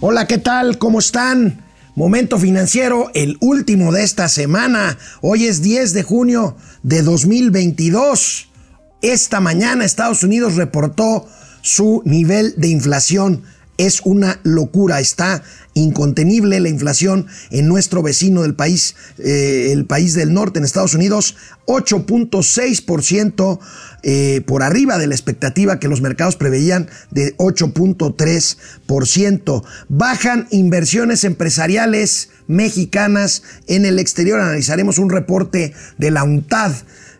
Hola, ¿qué tal? ¿Cómo están? Momento financiero, el último de esta semana. Hoy es 10 de junio de 2022. Esta mañana Estados Unidos reportó su nivel de inflación. Es una locura, está incontenible la inflación en nuestro vecino del país, eh, el país del norte, en Estados Unidos, 8.6% eh, por arriba de la expectativa que los mercados preveían de 8.3%. Bajan inversiones empresariales mexicanas en el exterior. Analizaremos un reporte de la UNTAD.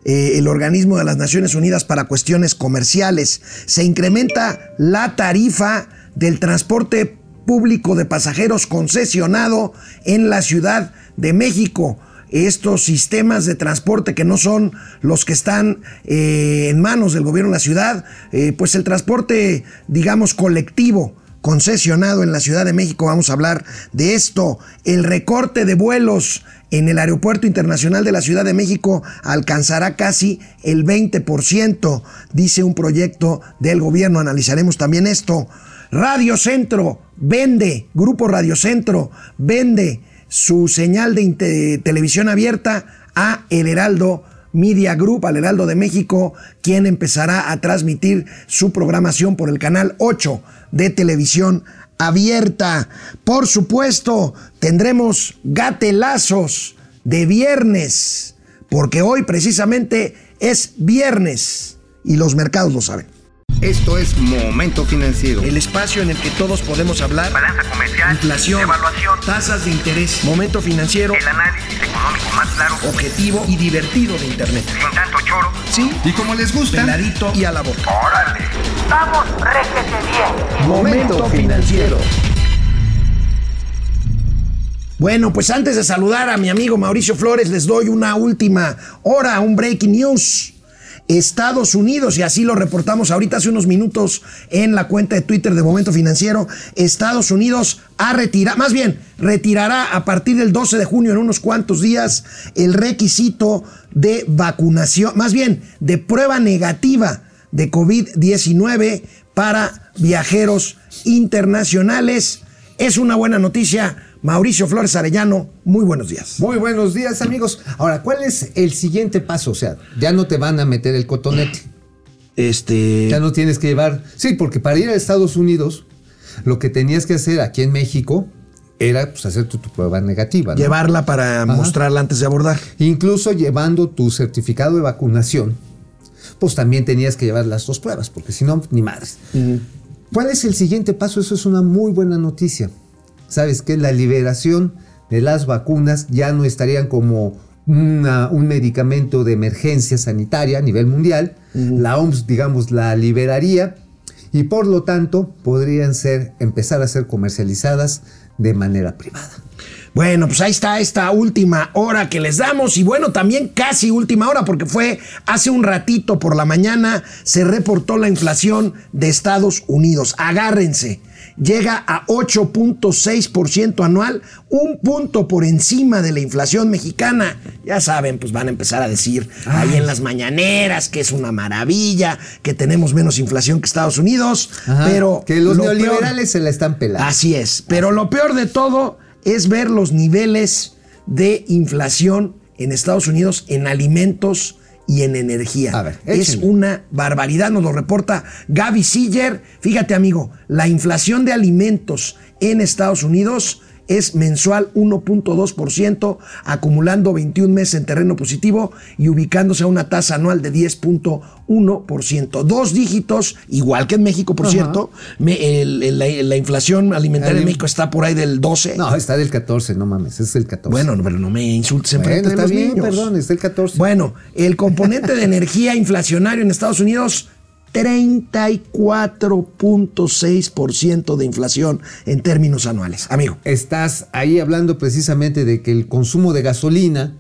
Eh, el organismo de las Naciones Unidas para cuestiones comerciales. Se incrementa la tarifa del transporte público de pasajeros concesionado en la Ciudad de México. Estos sistemas de transporte que no son los que están eh, en manos del gobierno de la ciudad, eh, pues el transporte, digamos, colectivo concesionado en la Ciudad de México, vamos a hablar de esto, el recorte de vuelos en el Aeropuerto Internacional de la Ciudad de México alcanzará casi el 20%, dice un proyecto del gobierno, analizaremos también esto. Radio Centro vende, Grupo Radio Centro vende su señal de televisión abierta a El Heraldo Media Group, al Heraldo de México, quien empezará a transmitir su programación por el canal 8 de televisión abierta. Por supuesto, tendremos gatelazos de viernes, porque hoy precisamente es viernes y los mercados lo saben. Esto es Momento Financiero. El espacio en el que todos podemos hablar. Balanza comercial. Inflación. Evaluación. Tasas de interés. Momento Financiero. El análisis económico más claro. Objetivo y divertido de Internet. Sin tanto choro. Sí. Y como les gusta. Peladito y a la boca. ¡Órale! ¡Vamos, réjete bien! Momento Financiero. Bueno, pues antes de saludar a mi amigo Mauricio Flores, les doy una última hora, un breaking news. Estados Unidos, y así lo reportamos ahorita hace unos minutos en la cuenta de Twitter de Momento Financiero, Estados Unidos ha retirado, más bien, retirará a partir del 12 de junio, en unos cuantos días, el requisito de vacunación, más bien, de prueba negativa de COVID-19 para viajeros internacionales. Es una buena noticia Mauricio Flores Arellano, muy buenos días. Muy buenos días, amigos. Ahora, ¿cuál es el siguiente paso? O sea, ya no te van a meter el cotonete. Este. Ya no tienes que llevar. Sí, porque para ir a Estados Unidos, lo que tenías que hacer aquí en México era pues, hacer tu, prueba negativa. Llevarla para mostrarla antes de abordar. Incluso llevando tu certificado de vacunación, pues también tenías que llevar las dos pruebas, porque si no, ni madres. ¿Cuál es el siguiente paso? Eso es una muy buena noticia. ¿Sabes qué? La liberación de las vacunas ya no estarían como un medicamento de emergencia sanitaria a nivel mundial. La OMS, digamos, la liberaría y por lo tanto podrían ser, empezar a ser comercializadas de manera privada. Bueno, pues ahí está esta última hora que les damos y bueno, también casi última hora porque fue hace un ratito por la mañana se reportó la inflación de Estados Unidos. Agárrense llega a 8.6% anual, un punto por encima de la inflación mexicana. Ya saben, pues van a empezar a decir ahí en las mañaneras que es una maravilla, que tenemos menos inflación que Estados Unidos, pero... Que los neoliberales se la están pelando. Así es, pero lo peor de todo es ver los niveles de inflación en Estados Unidos en alimentos y en energía. es una barbaridad, nos lo reporta Gaby Siller. Fíjate, amigo, la inflación de alimentos en Estados Unidos es mensual 1.2%, acumulando 21 meses en terreno positivo y ubicándose a una tasa anual de 10.1%. Dos dígitos, igual que en México, por cierto. la, inflación alimentaria en México está por ahí del 12. No, está del 14, no mames, es el 14. Bueno, pero no me insultes en bueno, está bien, niños. perdón, está el 14. Bueno, el componente de energía inflacionario en Estados Unidos 34.6% de inflación en términos anuales. Amigo. Estás ahí hablando precisamente de que el consumo de gasolina,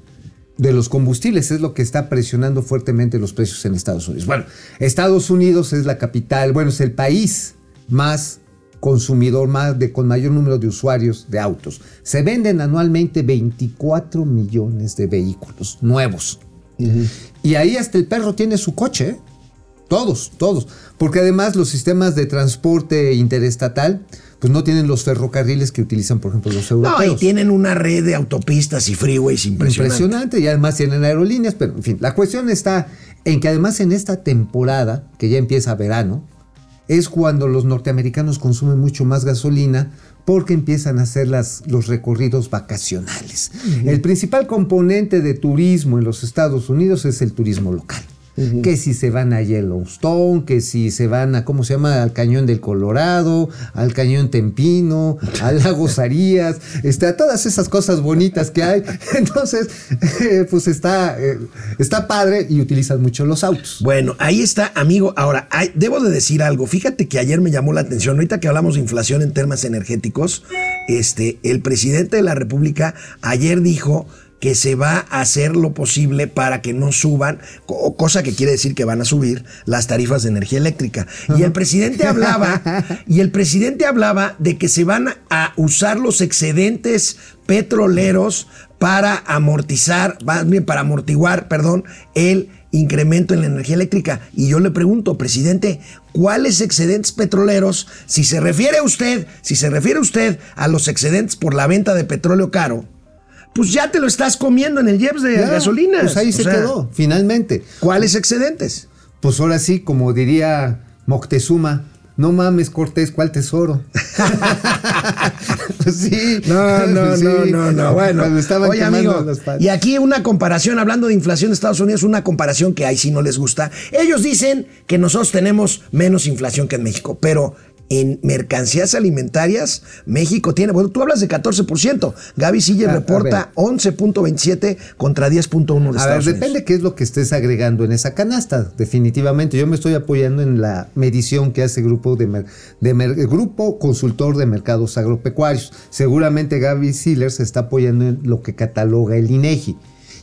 de los combustibles, es lo que está presionando fuertemente los precios en Estados Unidos. Bueno, Estados Unidos es la capital, bueno, es el país más consumidor, más de, con mayor número de usuarios de autos. Se venden anualmente 24 millones de vehículos nuevos. Y ahí hasta el perro tiene su coche. Todos, todos. Porque además los sistemas de transporte interestatal, pues no tienen los ferrocarriles que utilizan, por ejemplo, los europeos. No, y tienen una red de autopistas y freeways impresionante. Impresionante, y además tienen aerolíneas, pero en fin, la cuestión está en que además en esta temporada, que ya empieza verano, es cuando los norteamericanos consumen mucho más gasolina porque empiezan a hacer las, los recorridos vacacionales. El principal componente de turismo en los Estados Unidos es el turismo local. Que si se van a Yellowstone, que si se van a, ¿cómo se llama? Al Cañón del Colorado, al Cañón Tempino, al Lago Sarías, este, a todas esas cosas bonitas que hay. Entonces, eh, pues está, eh, está padre y utilizan mucho los autos. Bueno, ahí está, amigo. Ahora, hay- debo de decir algo. Fíjate que ayer me llamó la atención, ahorita que hablamos de inflación en temas energéticos, este, el presidente de la República ayer dijo que se va a hacer lo posible para que no suban, co- cosa que quiere decir que van a subir las tarifas de energía eléctrica. Y el presidente hablaba, y el presidente hablaba de que se van a usar los excedentes petroleros para amortizar, para amortiguar, perdón, el incremento en la energía eléctrica. Y yo le pregunto, presidente, ¿cuáles excedentes petroleros, si se refiere a usted, si se refiere usted a los excedentes por la venta de petróleo caro, pues ya te lo estás comiendo en el IEPS de Ya, gasolinas. Pues ahí O se sea, quedó, finalmente. ¿Cuáles excedentes? Pues ahora sí, como diría Moctezuma, no mames, Cortés, ¿cuál tesoro? Pues sí. No, no, Sí. no, no, no. Bueno, Cuando estaban oye, amigo, los y aquí una comparación, hablando de inflación de Estados Unidos, una comparación que ahí sí no les gusta. Ellos dicen que nosotros tenemos menos inflación que en México, pero en mercancías alimentarias, México tiene, bueno, tú hablas de 14%. Gaby Siller A- a reporta 11.27 contra 10.1 de A ver, depende Unidos. qué es lo que estés agregando en esa canasta, definitivamente. Yo me estoy apoyando en la medición que hace grupo de, de el grupo consultor de mercados agropecuarios. Seguramente Gaby Siller se está apoyando en lo que cataloga el INEGI.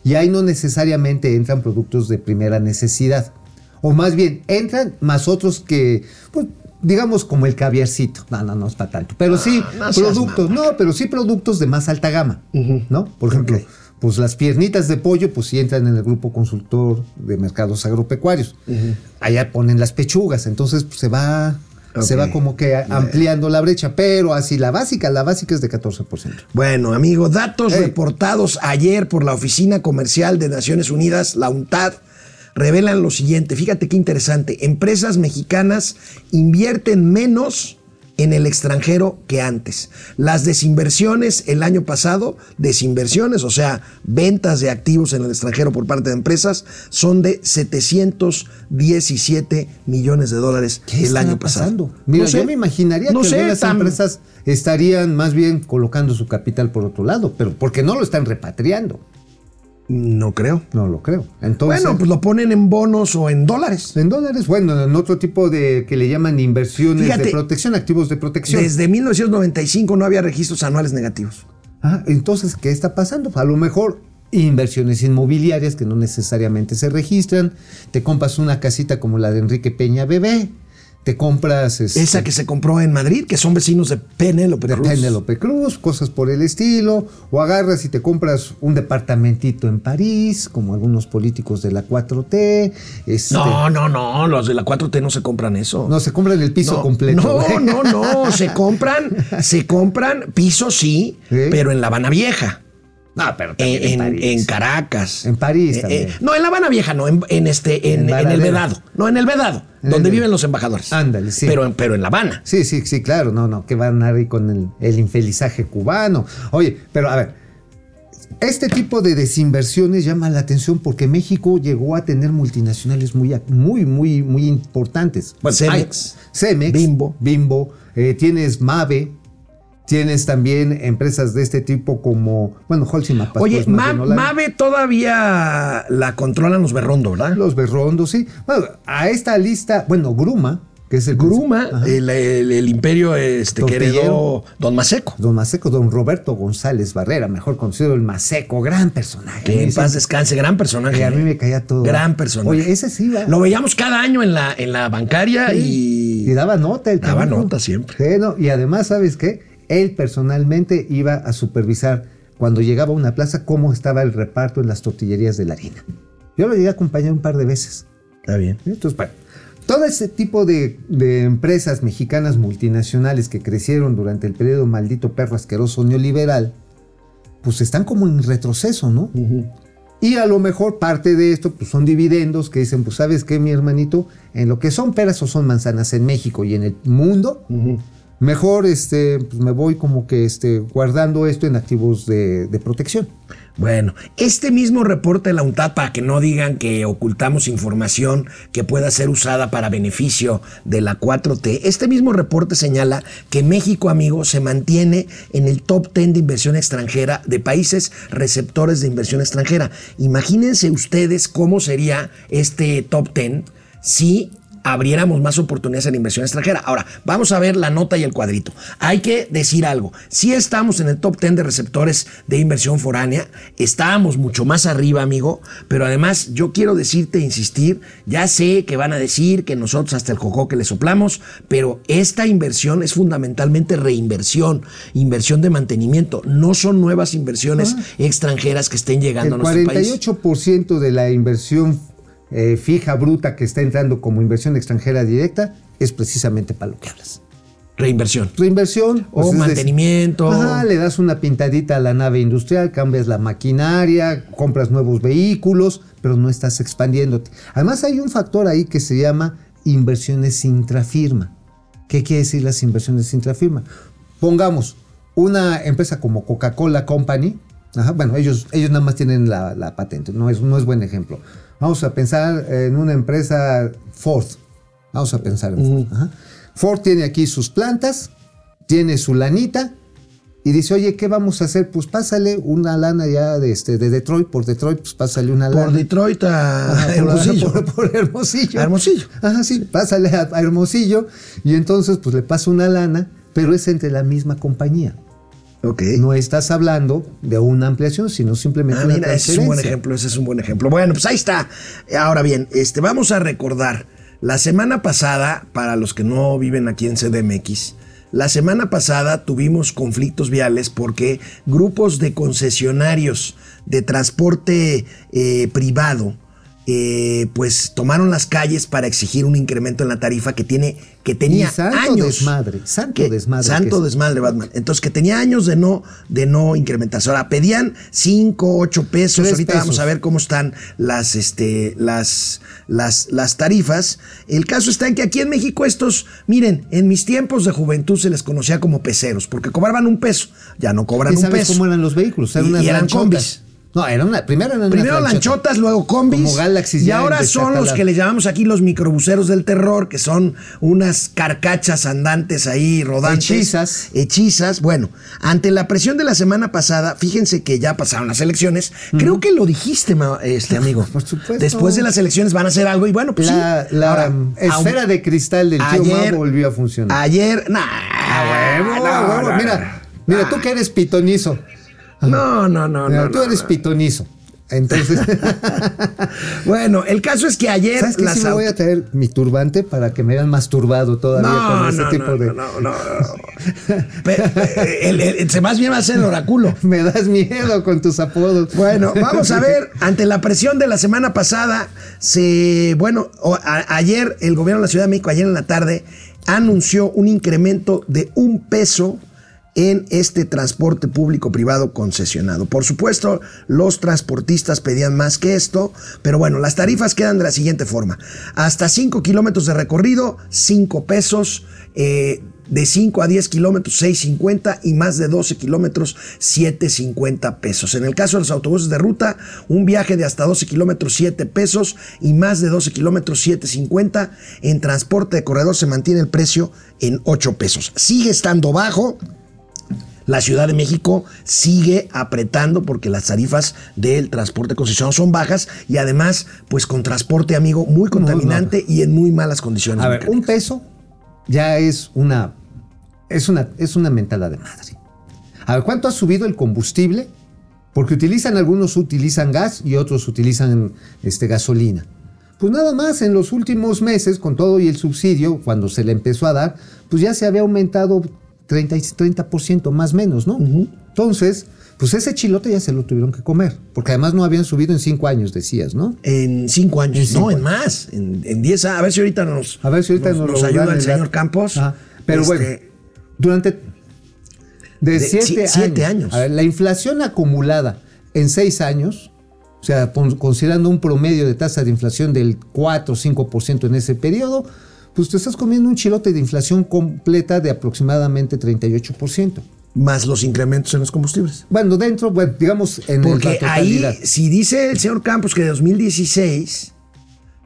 Y ahí no necesariamente entran productos de primera necesidad. O más bien, entran más otros que, pues, digamos como el caviarcito. No, no, no es para tanto. Pero sí, no productos, no, pero sí productos de más alta gama. ¿No? Por ejemplo, pues las piernitas de pollo, pues sí entran en el grupo consultor de mercados agropecuarios. Allá ponen las pechugas, entonces pues, se va, se va como que ampliando la brecha, pero así la básica, la básica es de 14%. Bueno, amigo, datos reportados ayer por la Oficina Comercial de Naciones Unidas, la UNTAD, revelan lo siguiente. Fíjate qué interesante. Empresas mexicanas invierten menos en el extranjero que antes. Las desinversiones el año pasado, desinversiones, o sea, ventas de activos en el extranjero por parte de empresas, son de 717 millones de dólares ¿Qué el año pasado. pasando? Mira, No sé. yo me imaginaría No que sé, tan- empresas estarían más bien colocando su capital por otro lado, pero porque no lo están repatriando. No creo. No lo creo. Entonces, Bueno, pues lo ponen en bonos o en dólares. en dólares, bueno, en otro tipo de que le llaman inversiones Fíjate, de protección, activos de protección. Desde 1995 no había registros anuales negativos. Ah, entonces, ¿qué está pasando? A lo mejor inversiones inmobiliarias que no necesariamente se registran. Te compras una casita como la de Enrique Peña Bebé. Te compras este, Esa que se compró en Madrid, que son vecinos de Penélope de Cruz. Penélope Cruz, cosas por el estilo. O agarras y te compras un departamentito en París, como algunos políticos de la 4T. este, No, no, no, los de la 4T no se compran eso. no, se compran el piso no, completo. No, no, no, se compran, se compran pisos sí, pero en La Habana Vieja. No, pero también En, en, en- París. en Caracas. En París Eh, también. eh, no, en La Habana Vieja, no, en, en este, en, el. Vedado. No, en el Vedado, donde viven los embajadores. Ándale, sí. Pero, en- pero en La Habana. Sí, sí, sí, claro, no, no, que van ahí con el, el infelizaje cubano. Oye, pero a ver, este tipo de desinversiones llama la atención porque México llegó a tener multinacionales muy, muy, muy, muy importantes. Bueno, Cemex, Cemex, Bimbo. Bimbo, eh, tienes Mave, tienes también empresas de este tipo como, bueno, Holcim Oye, pues, Ma- Mave todavía la controlan los Berrondo, ¿verdad? los Berrondos, sí. Bueno, a esta lista, bueno, Gruma, que es el Gruma, el, el- el imperio este, que heredó Don Maseco. Don Maseco, don Roberto González Barrera, mejor conocido el Maseco, gran personaje. Que en paz descanse, gran personaje. que a mí me caía todo. Gran personaje. Oye, ese sí va. Lo veíamos cada año en la, en la bancaria y. Y daba nota el Daba nota siempre. Sí, no, y además, ¿sabes qué? Él personalmente iba a supervisar cuando llegaba a una plaza cómo estaba el reparto en las tortillerías de la harina. Yo lo llegué a acompañar un par de veces. Está bien. Entonces, bueno, todo ese tipo de, de empresas mexicanas multinacionales que crecieron durante el periodo maldito perro asqueroso neoliberal, pues están como en retroceso, ¿no? Y a lo mejor parte de esto pues son dividendos que dicen, pues sabes qué, mi hermanito, en lo que son peras o son manzanas en México y en el mundo, mejor este, pues, me voy como que este, guardando esto en activos de, protección. Bueno, este mismo reporte de la UNTAD, para que no digan que ocultamos información que pueda ser usada para beneficio de la 4T, este mismo reporte señala que México, amigo, se mantiene en el top 10 de inversión extranjera de países receptores de inversión extranjera. Imagínense ustedes cómo sería este top 10 si abriéramos más oportunidades en inversión extranjera. Ahora, vamos a ver la nota y el cuadrito. Hay que decir algo. Si estamos en el top 10 de receptores de inversión foránea, estábamos mucho más arriba, amigo, pero además yo quiero decirte, insistir, ya sé que van a decir que nosotros hasta el coco que le soplamos, pero esta inversión es fundamentalmente reinversión, inversión de mantenimiento, no son nuevas inversiones extranjeras que estén llegando El a nuestro país. 48% de la inversión eh, fija, bruta, que está entrando como inversión extranjera directa, es precisamente para lo que hablas. Reinversión. Reinversión O pues, es mantenimiento. ajá, le das una pintadita a la nave industrial, cambias la maquinaria, compras nuevos vehículos, pero no estás expandiéndote. Además hay un factor ahí que se llama inversiones intrafirma. ¿Qué quiere decir las inversiones intrafirma? Pongamos una empresa como Coca-Cola Company. ajá, bueno, ellos, ellos nada más tienen la, la patente, no es, no es buen ejemplo. Vamos a pensar en una empresa Ford. Vamos a pensar en Ford. ajá. Ford tiene aquí sus plantas, tiene su lanita y dice, oye, ¿qué vamos a hacer? Pues pásale una lana ya de, este, de Detroit, por Detroit, pues pásale una lana. Por Detroit a Ajá, Hermosillo. Por, por Hermosillo. A Hermosillo. Ajá, sí, pásale a, a Hermosillo y entonces pues le pasa una lana, pero es entre la misma compañía. No estás hablando de una ampliación, sino simplemente Ah, una mira, ese es un buen ejemplo, ese es un buen ejemplo. Bueno, pues ahí está. Ahora bien, este, vamos a recordar, la semana pasada, para los que no viven aquí en CDMX, la semana pasada tuvimos conflictos viales porque grupos de concesionarios de transporte eh, privado, eh, pues tomaron las calles para exigir un incremento en la tarifa que tiene que tenía Y santo años desmadre, santo que- desmadre santo que desmadre Batman. Entonces que tenía años de no de no incrementarse. Ahora pedían 5 8 pesos. Tres ahorita pesos. vamos a ver cómo están las este las las las tarifas. El caso está en que aquí en México estos miren en mis tiempos de juventud se les conocía como peceros porque cobraban un peso. Ya no cobran ¿Y un sabes peso. cómo eran los vehículos? Eran Y- unas y eran combis. No, era una, primero eran unas Primero lanchotas, luego combis. Como Galaxy y ahora son los que le llamamos aquí los microbuseros del terror, que son unas carcachas andantes ahí rodantes. Hechizas. Hechizas. Bueno, ante la presión de la semana pasada, fíjense que ya pasaron las elecciones. Creo que lo dijiste, este amigo. Por supuesto. Después de las elecciones van a hacer algo y bueno, pues La, sí. la Ahora, esfera de cristal del tío Mau volvió a funcionar. Ayer, nah, A huevo, a huevo. Mira, mira, tú que eres pitonizo. No, no, no, no. tú no, eres no. pitonizo. Entonces, Bueno, el caso es que ayer ¿sabes qué? las Sí me voy a traer mi turbante para que me vean más turbado todavía No, con ese no, tipo no, de... no, no, no. Pe- el- el- se más bien va a ser el oráculo. Me das miedo con tus apodos. Bueno, vamos a ver, ante la presión de la semana pasada, se, bueno, a- ayer el gobierno de la Ciudad de México, ayer en la tarde, anunció un incremento de un peso en este transporte público privado concesionado. Por supuesto, los transportistas pedían más que esto, pero bueno, las tarifas quedan de la siguiente forma. Hasta 5 kilómetros de recorrido, 5 pesos. eh, de 5 a 10 kilómetros, 6.50 y más de 12 kilómetros, 7.50 pesos. En el caso de los autobuses de ruta, un viaje de hasta 12 kilómetros, 7 pesos y más de 12 kilómetros, 7.50. En transporte de corredor se mantiene el precio en 8 pesos. Sigue estando bajo, la Ciudad de México sigue apretando porque las tarifas del transporte concesionado son bajas y además, pues con transporte, amigo, muy contaminante y en muy malas condiciones. A ver, un peso ya es una, es una, es una mentada de madre. A ver, ¿cuánto ha subido el combustible? Porque utilizan, algunos utilizan gas y otros utilizan este, gasolina. Pues nada más en los últimos meses, con todo y el subsidio, cuando se le empezó a dar, pues ya se había aumentado 30, y 30% más menos, ¿no? Entonces, pues ese chilote ya se lo tuvieron que comer, porque además no habían subido en cinco años, decías, ¿no? En cinco años, En cinco no, en años. más, en, en diez a, a ver si ahorita nos, A ver si ahorita nos, lo ayuda el señor. Campos. Pero Este, bueno, durante de De siete, si- años, siete años. A ver, la inflación acumulada en seis años, o sea, considerando un promedio de tasa de inflación del 4 o 5% en ese periodo, pues te estás comiendo un chilote de inflación completa de aproximadamente 38%. más los incrementos en los combustibles. Bueno, dentro, bueno, digamos en el- Porque la ahí, si dice el señor Campos que de 2016,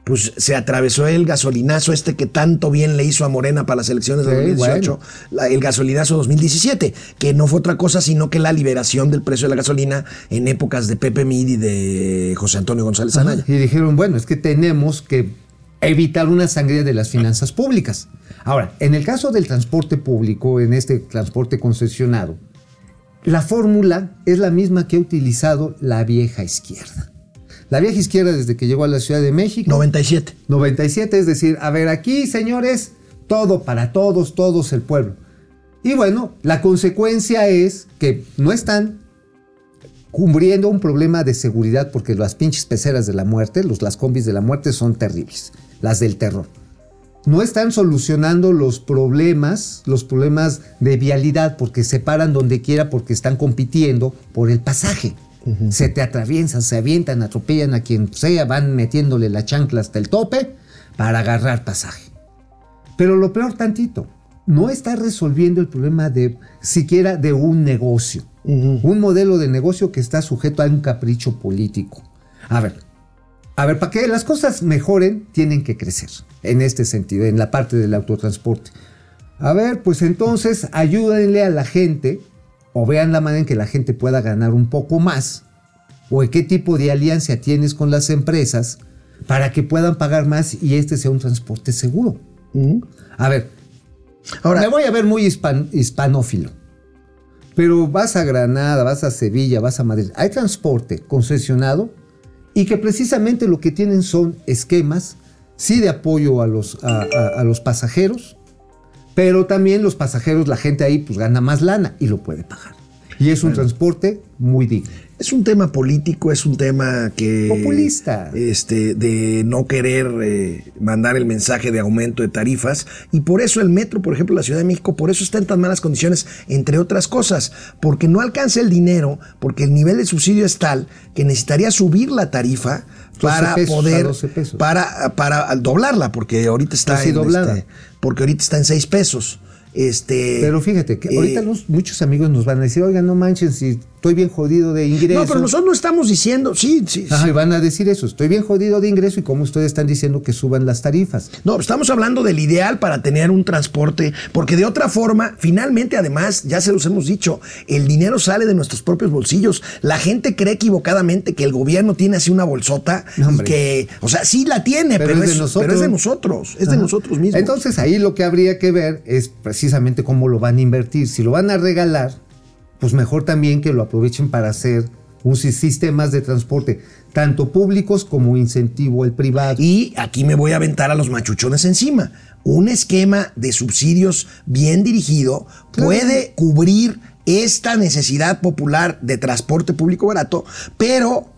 pues se atravesó el gasolinazo este que tanto bien le hizo a Morena para las elecciones de Sí, 2018, la- el gasolinazo 2017, que no fue otra cosa sino que la liberación del precio de la gasolina en épocas de Pepe Mid y de José Antonio González Ajá. Anaya. Y dijeron, bueno, es que tenemos que evitar una sangría de las finanzas públicas. Ahora, en el caso del transporte público, en este transporte concesionado, la fórmula es la misma que ha utilizado la vieja izquierda. La vieja izquierda desde que llegó a la Ciudad de México, 97. 97, es decir, a ver, aquí, señores, todo para todos, todos el pueblo. Y bueno, la consecuencia es que no están cubriendo un problema de seguridad porque las pinches peceras de la muerte, los, las combis de la muerte son terribles, las del terror. No están solucionando los problemas, los problemas de vialidad porque se paran donde quiera porque están compitiendo por el pasaje. Se te atraviesan, se avientan, atropellan a quien sea, van metiéndole la chancla hasta el tope para agarrar pasaje. Pero lo peor tantito, no está resolviendo el problema de siquiera de un negocio. Un modelo de negocio que está sujeto a un capricho político. A ver, a ver, para que las cosas mejoren, tienen que crecer en este sentido, en la parte del autotransporte. A ver, pues entonces ayúdenle a la gente o vean la manera en que la gente pueda ganar un poco más o en qué tipo de alianza tienes con las empresas para que puedan pagar más y este sea un transporte seguro. A ver, Ahora, me voy a ver muy hispan- hispanófilo. Pero vas a Granada, vas a Sevilla, vas a Madrid. Hay transporte concesionado y que precisamente lo que tienen son esquemas, sí de apoyo a los, a, a- a los pasajeros, pero también los pasajeros, la gente ahí pues gana más lana y lo puede pagar. Y es un transporte muy digno. Es un tema político, es un tema que... Populista. Este, de no querer eh, mandar el mensaje de aumento de tarifas. Y por eso el metro, por ejemplo, la Ciudad de México, por eso está en tan malas condiciones, entre otras cosas. Porque no alcanza el dinero, porque el nivel de subsidio es tal que necesitaría subir la tarifa 12 para pesos, poder... 12 pesos. Para, para doblarla, porque ahorita está sí, en... doblada. este, porque ahorita está en 6 pesos. Este, Pero fíjate que eh, ahorita los- muchos amigos nos van a decir, oigan, no manchen, si estoy bien jodido de ingresos. No, pero nosotros no estamos diciendo, sí, sí, Ajá, sí. y van a decir eso, estoy bien jodido de ingreso y como ustedes están diciendo que suban las tarifas. No, estamos hablando del ideal para tener un transporte, porque de otra forma, finalmente, además, ya se los hemos dicho, el dinero sale de nuestros propios bolsillos. La gente cree equivocadamente que el gobierno tiene así una bolsota No, y que, o sea, sí la tiene, pero, Pero es de es, pero es de nosotros, es de nosotros mismos. Entonces ahí lo que habría que ver es precisamente cómo lo van a invertir. Si lo van a regalar, pues mejor también que lo aprovechen para hacer un si- sistemas de transporte, tanto públicos como incentivo el privado. Y aquí me voy a aventar a los machuchones encima. Un esquema de subsidios bien dirigido puede cubrir esta necesidad popular de transporte público barato, pero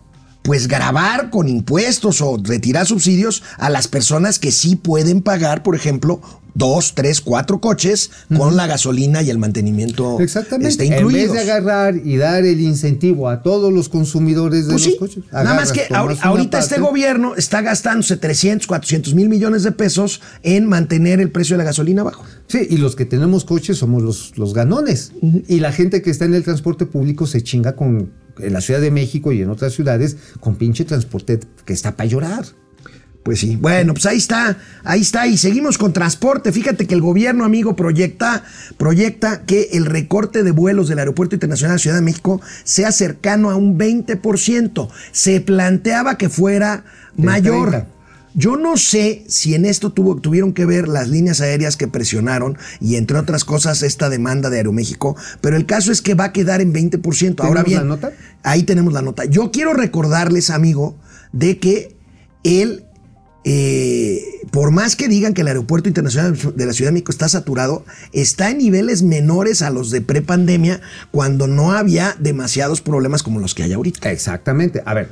pues grabar con impuestos o retirar subsidios a las personas que sí pueden pagar, por ejemplo, dos, tres, cuatro coches con la gasolina y el mantenimiento Exactamente. este, en vez incluidos. de agarrar y dar el incentivo a todos los consumidores de Pues los sí, coches. nada más que ahorita este gobierno está gastándose 300, 400 mil millones de pesos en mantener el precio de la gasolina bajo. Sí, y los que tenemos coches somos los, los ganones. Y la gente que está en el transporte público se chinga con en la Ciudad de México y en otras ciudades con pinche transporte que está para llorar. Pues sí, bueno, pues ahí está, ahí está, y seguimos con transporte. Fíjate que el gobierno, amigo, proyecta, proyecta que el recorte de vuelos del Aeropuerto Internacional de Ciudad de México sea cercano a un 20%. Se planteaba que fuera mayor. 30. Yo no sé si en esto tuvo- tuvieron que ver las líneas aéreas que presionaron y entre otras cosas esta demanda de Aeroméxico, pero el caso es que va a quedar en 20%. Ahora ¿Tenemos bien, la nota? ahí tenemos la nota. Yo quiero recordarles, amigo, de que el eh, por más que digan que el aeropuerto internacional de la Ciudad de México está saturado, está en niveles menores a los de prepandemia cuando no había demasiados problemas como los que hay ahorita. Exactamente. A ver,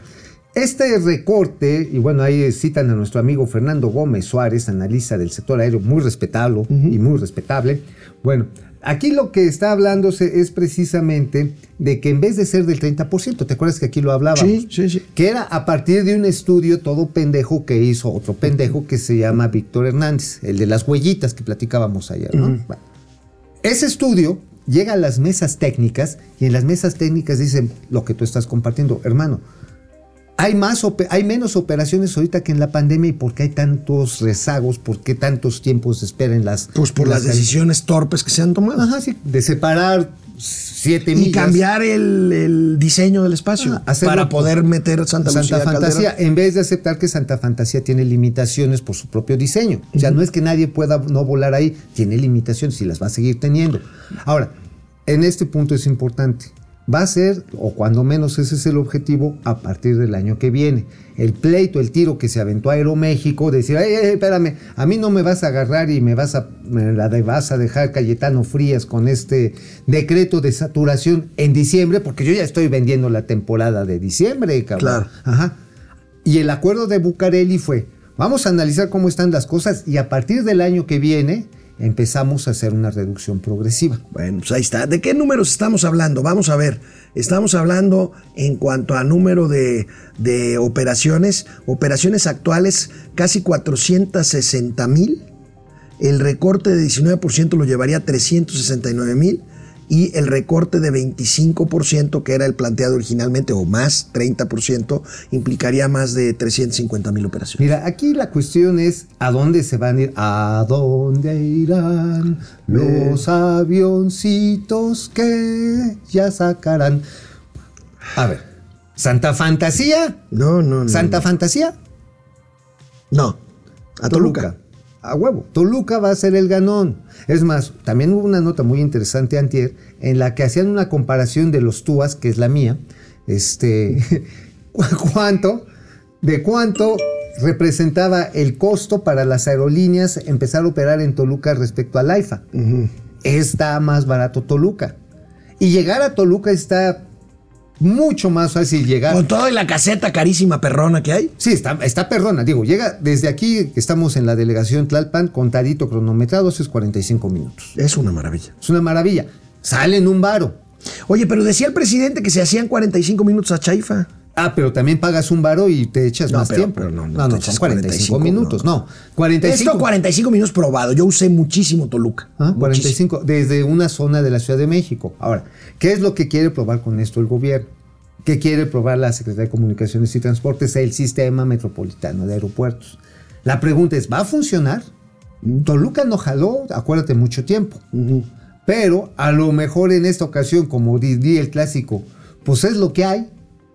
este recorte, y bueno, ahí citan a nuestro amigo Fernando Gómez Suárez, analista del sector aéreo, muy respetable y muy respetable. Bueno, aquí lo que está hablándose es precisamente de que en vez de ser del 30%, ¿te acuerdas que aquí lo hablábamos? Sí, sí, sí. Que era a partir de un estudio todo pendejo que hizo otro pendejo que se llama Víctor Hernández, el de las huellitas que platicábamos ayer, ¿no? Bueno, ese estudio llega a las mesas técnicas y en las mesas técnicas dicen lo que tú estás compartiendo, hermano. Hay, más hay menos operaciones ahorita que en la pandemia y por qué hay tantos rezagos, por qué tantos tiempos de espera en las... Pues por las decisiones torpes que se han tomado. Ajá, sí, de separar siete Y millas. cambiar el, el diseño del espacio Ah, para poder meter Santa, Santa Lucía Fantasía, Calderón. en vez de aceptar que Santa Fantasía tiene limitaciones por su propio diseño. O sea, no es que nadie pueda no volar ahí, tiene limitaciones y las va a seguir teniendo. Ahora, en este punto es importante. Va a ser, o cuando menos ese es el objetivo, a partir del año que viene. El pleito, el tiro que se aventó a Aeroméxico, decir, ay, ay, espérame, a mí no me vas a agarrar y me vas a, me la de- vas a dejar Cayetano Frías con este decreto de saturación en diciembre, porque yo ya estoy vendiendo la temporada de diciembre, cabrón. Claro. Ajá. Y el acuerdo de Bucareli fue, vamos a analizar cómo están las cosas y a partir del año que viene empezamos a hacer una reducción progresiva. Bueno, pues ahí está. ¿De qué números estamos hablando? Vamos a ver. Estamos hablando en cuanto a número de, de operaciones. Operaciones actuales, casi 460 mil. El recorte de 19% lo llevaría a 369 mil. Y el recorte de 25%, que era el planteado originalmente, o más 30%, implicaría más de 350 mil operaciones. Mira, aquí la cuestión es a dónde se van a ir, a dónde irán los avioncitos que ya sacarán. A ver, Santa Fantasía, No, no, no. Santa Fantasía, No. A Toluca. A huevo. Toluca va a ser el ganón. Es más, también hubo una nota muy interesante antier en la que hacían una comparación de los TUAS, que es la mía, este, cu- cuánto, de cuánto representaba el costo para las aerolíneas empezar a operar en Toluca respecto al AIFA. Está más barato Toluca. Y llegar a Toluca está mucho más fácil llegar. Con todo y la caseta carísima perrona que hay. Sí, está, está perrona. Digo, llega desde aquí, que estamos en la delegación Tlalpan, contadito, cronometrado, hace 45 minutos. Es una maravilla. Es una maravilla. Sale en un varo. Oye, pero decía el presidente que se hacían 45 minutos a Chaifa. Ah, pero también pagas un varo y te echas No, más pero- tiempo. pero no, no no, no, son 45, 45, minutos. no. No, 45. Esto 45 minutos probado. Yo usé muchísimo Toluca. Ah, Muchísimo. 45, desde una zona de la Ciudad de México. Ahora, ¿qué es lo que quiere probar con esto el gobierno? ¿Qué quiere probar la Secretaría de Comunicaciones y Transportes? El sistema metropolitano de aeropuertos. La pregunta es, ¿va a funcionar? Toluca no jaló, acuérdate, mucho tiempo. Pero a lo mejor en esta ocasión, como diría el clásico, pues es lo que hay,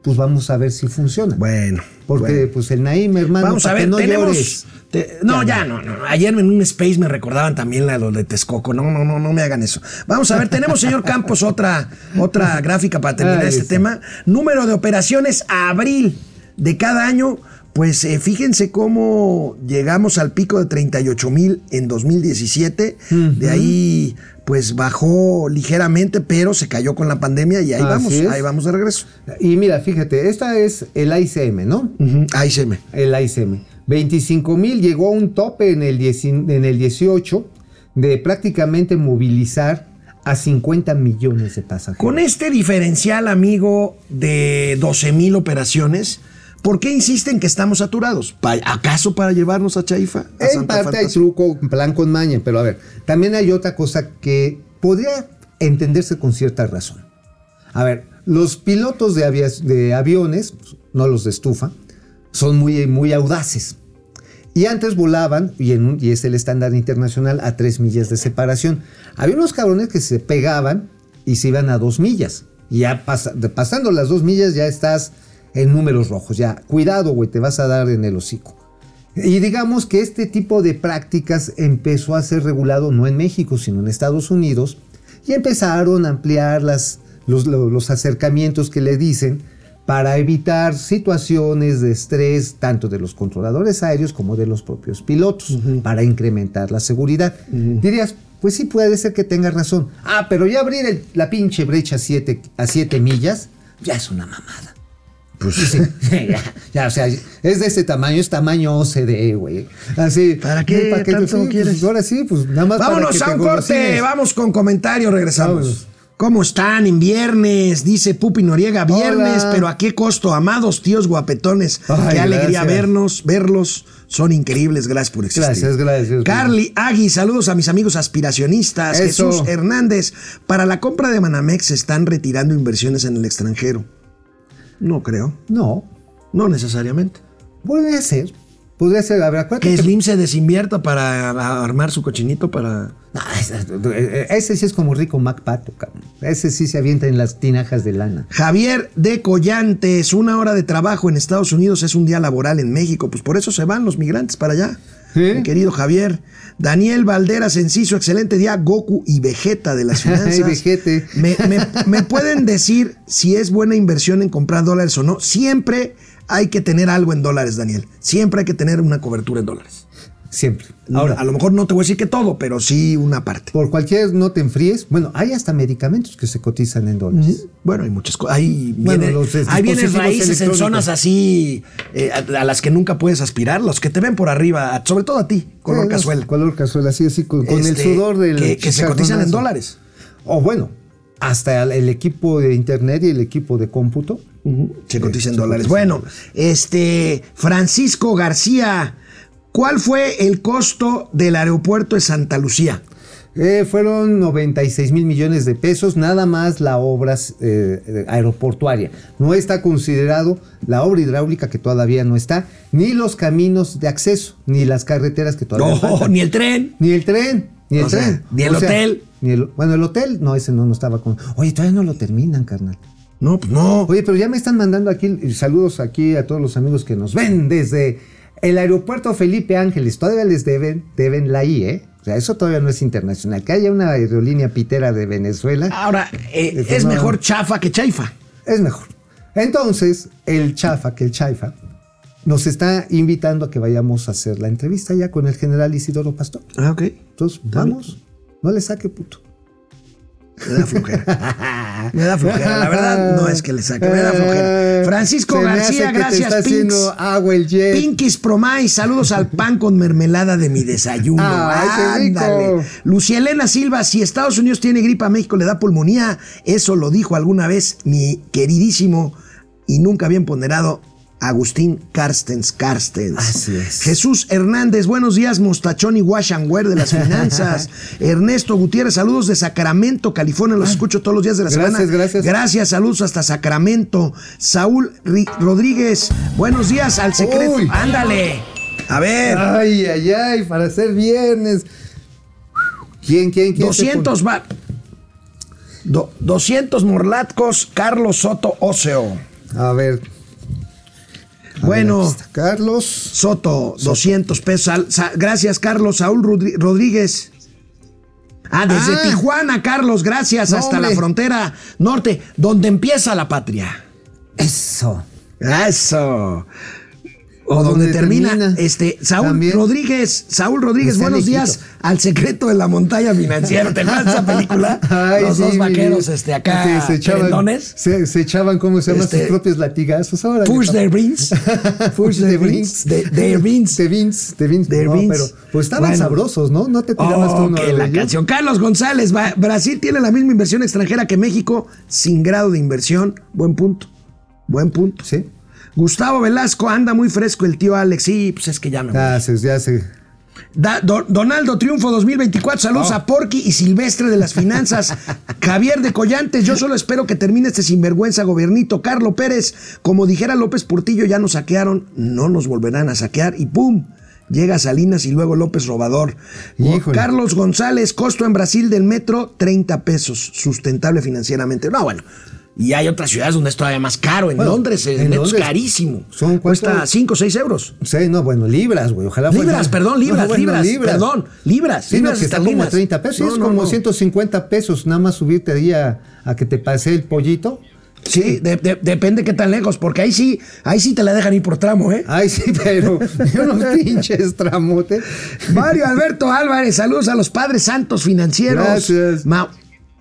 pues vamos a ver si funciona. Bueno. Porque bueno. pues el Naim, hermano, Vamos a que ver, no tenemos. te- no, ya, no, no. Ayer en un space me recordaban también la lo de Texcoco. No, no, no, no me hagan eso. Vamos a ver, tenemos, señor Campos, otra, otra gráfica para terminar Ahí este está. tema. Número de operaciones a abril de cada año. Pues eh, fíjense cómo llegamos al pico de 38 mil en 2017. De ahí, pues bajó ligeramente, pero se cayó con la pandemia y ahí Así vamos, es. ahí vamos de regreso. Y mira, fíjate, esta es el ICM, ¿no? Me. El ICM. 25 mil llegó a un tope en el, 10 en el 18 de prácticamente movilizar a 50 millones de pasajeros. Con este diferencial, amigo, de 12 mil operaciones, ¿por qué insisten que estamos saturados? ¿Pa- ¿Acaso para llevarnos a Chaifa? a En Santa parte hay truco, plan con maña, pero a ver, también hay otra cosa que podría entenderse con cierta razón. A ver, los pilotos de, aviones, no los de estufa, son muy, muy audaces. Y antes volaban, y, en un- y es el estándar internacional, a tres millas de separación. Había unos cabrones que se pegaban y se iban a dos millas. Y ya de- pasando las dos millas ya estás en números rojos. Ya, cuidado, güey, te vas a dar en el hocico. Y digamos que este tipo de prácticas empezó a ser regulado no en México, sino en Estados Unidos, y empezaron a ampliar las, los, lo- los acercamientos que le dicen para evitar situaciones de estrés tanto de los controladores aéreos como de los propios pilotos, para incrementar la seguridad. Dirías, pues sí puede ser que tengas razón. Ah, pero ya abrir el- la pinche brecha siete- a 7 millas, ya es una mamada. Pues Sí, ya, ya, o sea, es de este tamaño, es tamaño OCDE, güey. Así. ¿Para qué para que- tanto sí, quieres? pues, ahora sí, pues nada más. para Vámonos que te a un corte, vamos con comentarios, regresamos. Vámonos. ¿Cómo están en viernes? Dice Pupi Noriega, viernes, Hola. pero ¿a qué costo? Amados tíos guapetones, Ay, qué alegría gracias. vernos, verlos, son increíbles, gracias por existir. Gracias, gracias. Carly Agui, saludos a mis amigos aspiracionistas. Eso. Jesús Hernández, para la compra de Manamex se están retirando inversiones en el extranjero. No creo, No, no necesariamente. podría ser. Podría ser, a ver, acuérdate Que que- Slim se desinvierta para armar su cochinito para... No, ese, ese sí es como rico MacPato, cabrón. Ese sí se avienta en las tinajas de lana. Javier de Collantes, una hora de trabajo en Estados Unidos es un día laboral en México, pues por eso se van los migrantes para allá. ¿Sí? Mi querido Javier. Daniel Valderas Enciso, excelente día. Goku y Vegeta de las finanzas. Ay, Vegete. ¿Me, me- me pueden decir si es buena inversión en comprar dólares o no? Siempre hay que tener algo en dólares, Daniel. Siempre hay que tener una cobertura en dólares. Siempre. Ahora, a lo mejor no te voy a decir que todo, pero sí una parte. por cualquier no te enfríes. Bueno, hay hasta medicamentos que se cotizan en dólares. Bueno, hay muchas cosas. Hay, Bueno, viene- los, eh, hay bienes raíces en zonas así eh, a, a las que nunca puedes aspirar, los que te ven por arriba, sobre todo a ti, color Sí, cazuela. Color cazuela, sí, sí, con, con el Este, sudor del. Que, que se cotizan en dólares. O bueno, hasta el, equipo de internet y el equipo de cómputo. Se cotizan en dólares. Bueno, este Francisco García, ¿cuál fue el costo del aeropuerto de Santa Lucía? Eh, fueron 96 mil millones de pesos, nada más la obra eh, aeroportuaria. No está considerado la obra hidráulica que todavía no está, ni los caminos de acceso, ni las carreteras que todavía No, faltan. ni el tren. Ni el tren, ni el O sea, tren. ni el hotel. ni el- bueno, el hotel, no, ese no, no estaba con. Oye, todavía no lo terminan, carnal. No, pues no. Oye, pero ya me están mandando aquí saludos aquí a todos los amigos que nos ven desde el aeropuerto Felipe Ángeles. Todavía les deben, deben la I, ¿eh? O sea, eso todavía no es internacional. Que haya una aerolínea pitera de Venezuela Ahora, eh, es no. mejor chafa que chaifa. es mejor. Entonces, el Chafa, que el Chaifa, nos está invitando a que vayamos a hacer la entrevista ya con el general Isidoro Pastor. Ah, ok. Entonces, vamos. No le saque puto. Flojera. Me da flojera. La verdad, no es que le saque. Me da flojera. Francisco García, te gracias, está Pinks. haciendo agua el jet. Pinkies Promay, saludos al pan con mermelada de mi desayuno. Ay. Ándale. Lucia Elena Silva, si Estados Unidos tiene gripa, México le da pulmonía. Eso lo dijo alguna vez mi queridísimo y nunca bien ponderado Agustín Carstens Carstens. Así es. Jesús Hernández, buenos días, Mostachón y Wash and Wear de las finanzas. Ernesto Gutiérrez, saludos de Sacramento, California, los escucho todos los días de la Gracias, semana. gracias. Gracias, saludos hasta Sacramento. Saúl Rodríguez, buenos días al secreto. Uy. Ándale. A ver, Ay, ay, ay, para ser viernes. ¿Quién, quién, quién? se 200 va. do- 200 morlatkos, Carlos Soto pone? A ver. Bueno. ver, Carlos. Soto, 200 pesos. Gracias, Carlos. Saúl Rodríguez. Ah, desde Ah. Tijuana, Carlos, gracias. No, hasta la frontera norte, donde empieza la patria. Eso. Eso. O donde donde termina, termina. este Saúl También. Rodríguez, Saúl Rodríguez, Está buenos lejito. días al secreto de la montaña financiera. ¿Te acuerdas esa película? Ay, Los sí, dos vaqueros, este, acá, se echaban, se, se echaban, ¿cómo se llaman? Este, sus propios latigazos. Ahora Push their beans. Push their beans. Their beans. De Vince. Their no, beans. pero pues estaban Bueno. sabrosos, ¿no? No te tirabas tú Oh, uno que de la ellos? canción. Carlos González, va- Brasil tiene la misma inversión extranjera que México sin grado de inversión. Buen punto. Buen punto. Sí. Gustavo Velasco anda muy fresco el tío Alex. Sí, pues es que ya me voy. Ya. Da- Do- Donaldo Triunfo 2024, saludos Oh. a Porky y Silvestre de las Finanzas. Javier de Collantes, yo solo espero que termine este sinvergüenza gobernito. Carlo Pérez, como dijera López Portillo, ya nos saquearon, no nos volverán a saquear y ¡pum! Llega Salinas y luego López Robador. Híjole. Carlos González, costo en Brasil del metro, 30 pesos, sustentable financieramente. No, bueno. Y hay otras ciudades donde es todavía más caro. En Bueno, Londres en es carísimo. son Cuesta cuánto? 5 o 6 euros. Sí, no, bueno, libras, güey. Ojalá fuera- Libras, perdón, libras, No, bueno, libras, perdón, libras, Sí, no, libras que está como a esterlinas. 30 pesos. No, es como no. 150 pesos. Nada más subirte ahí a, a que te pase el pollito. Sí, de- de- depende qué tan lejos, porque ahí sí, ahí sí te la dejan ir por tramo, ¿eh? Ay, sí, pero unos pinches tramotes. Mario Alberto Álvarez, saludos a los padres santos financieros. Gracias. Ma-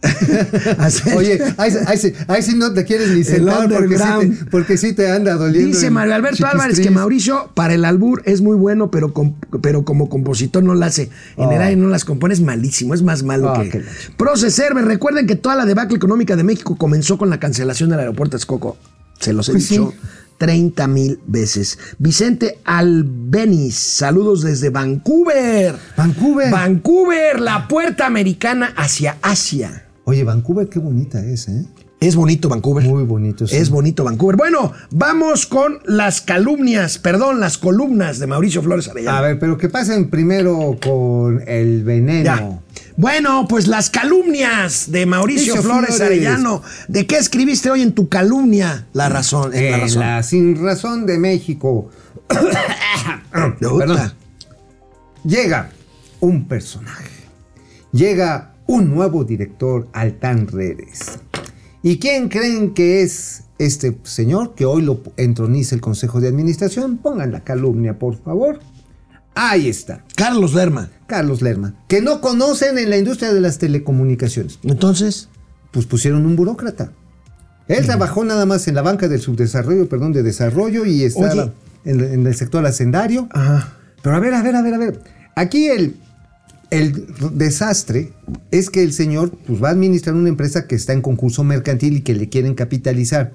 Oye, ahí, sí- no te quieres ni sentar porque sí, te, porque sí te anda doliendo. Dice Mario Alberto Álvarez que. Mauricio para el albur es muy bueno, pero, com- pero como compositor no la hace. En el Oh. aire no las compone, es malísimo, es más malo Ah, que. qué lacho. Proce Server, recuerden que toda la debacle económica de México comenzó con la cancelación del aeropuerto de Texcoco. Se los he Pues dicho. sí. 30 mil veces. Vicente Albeniz, saludos desde Vancouver. Vancouver. Vancouver, la puerta americana hacia Asia. Oye, Vancouver, qué bonita es, ¿eh? Es bonito Vancouver. Muy bonito, sí. Es bonito Vancouver. Bueno, vamos con las calumnias, perdón, las columnas de Mauricio Flores Arellano. A ver, pero que pasen primero con el veneno. Ya. Bueno, pues las calumnias de Mauricio Mauricio Flores, Flores. Arellano. ¿De qué escribiste hoy en tu calumnia? La razón. en la En razón. la Sin Razón de México. Perdón. Llega un personaje. Llega un nuevo director al TAN Redes. ¿Y quién creen que es este señor que hoy lo entroniza el Consejo de Administración? Pongan la calumnia, por favor. Ahí está. Carlos Lerma. Carlos Lerma. Que no conocen en la industria de las telecomunicaciones. Entonces, Pues pusieron un burócrata. Él trabajó nada más en la banca del subdesarrollo, perdón, de desarrollo y estaba en, en el sector hacendario. ajá. Pero a ver, a ver, a ver, a ver. Aquí el, el desastre es que el señor pues, va a administrar una empresa que está en concurso mercantil y que le quieren capitalizar.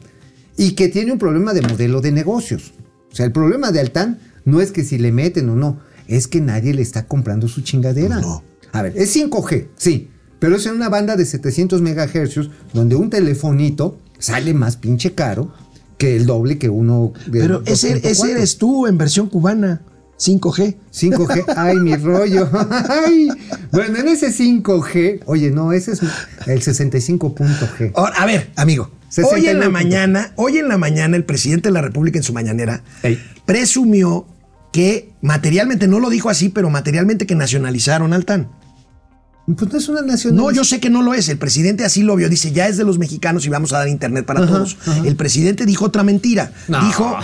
Y que tiene un problema de modelo de negocios. O sea, el problema de Altán no es que si le meten o no, es que nadie le está comprando su chingadera. No. A ver, es 5G, sí. Pero es en una banda de 700 megahercios donde un telefonito sale más pinche caro que el doble que uno de Pero ese, 2.4. ese eres tú en versión cubana. 5G. 5G, ay, mi rollo. Ay. Bueno, en ese 5G, oye, no, ese es el 65.g. Ahora, a ver, amigo. 69 Hoy en la mañana, hoy en la mañana, el presidente de la República en su mañanera Ey. presumió que materialmente, no lo dijo así, pero materialmente que nacionalizaron al TAN. Pues no es una nacional. No, yo sé que no lo es. El presidente así lo vio. Dice, ya es de los mexicanos y vamos a dar internet para Ajá, todos. ajá. El presidente dijo otra mentira. No, dijo,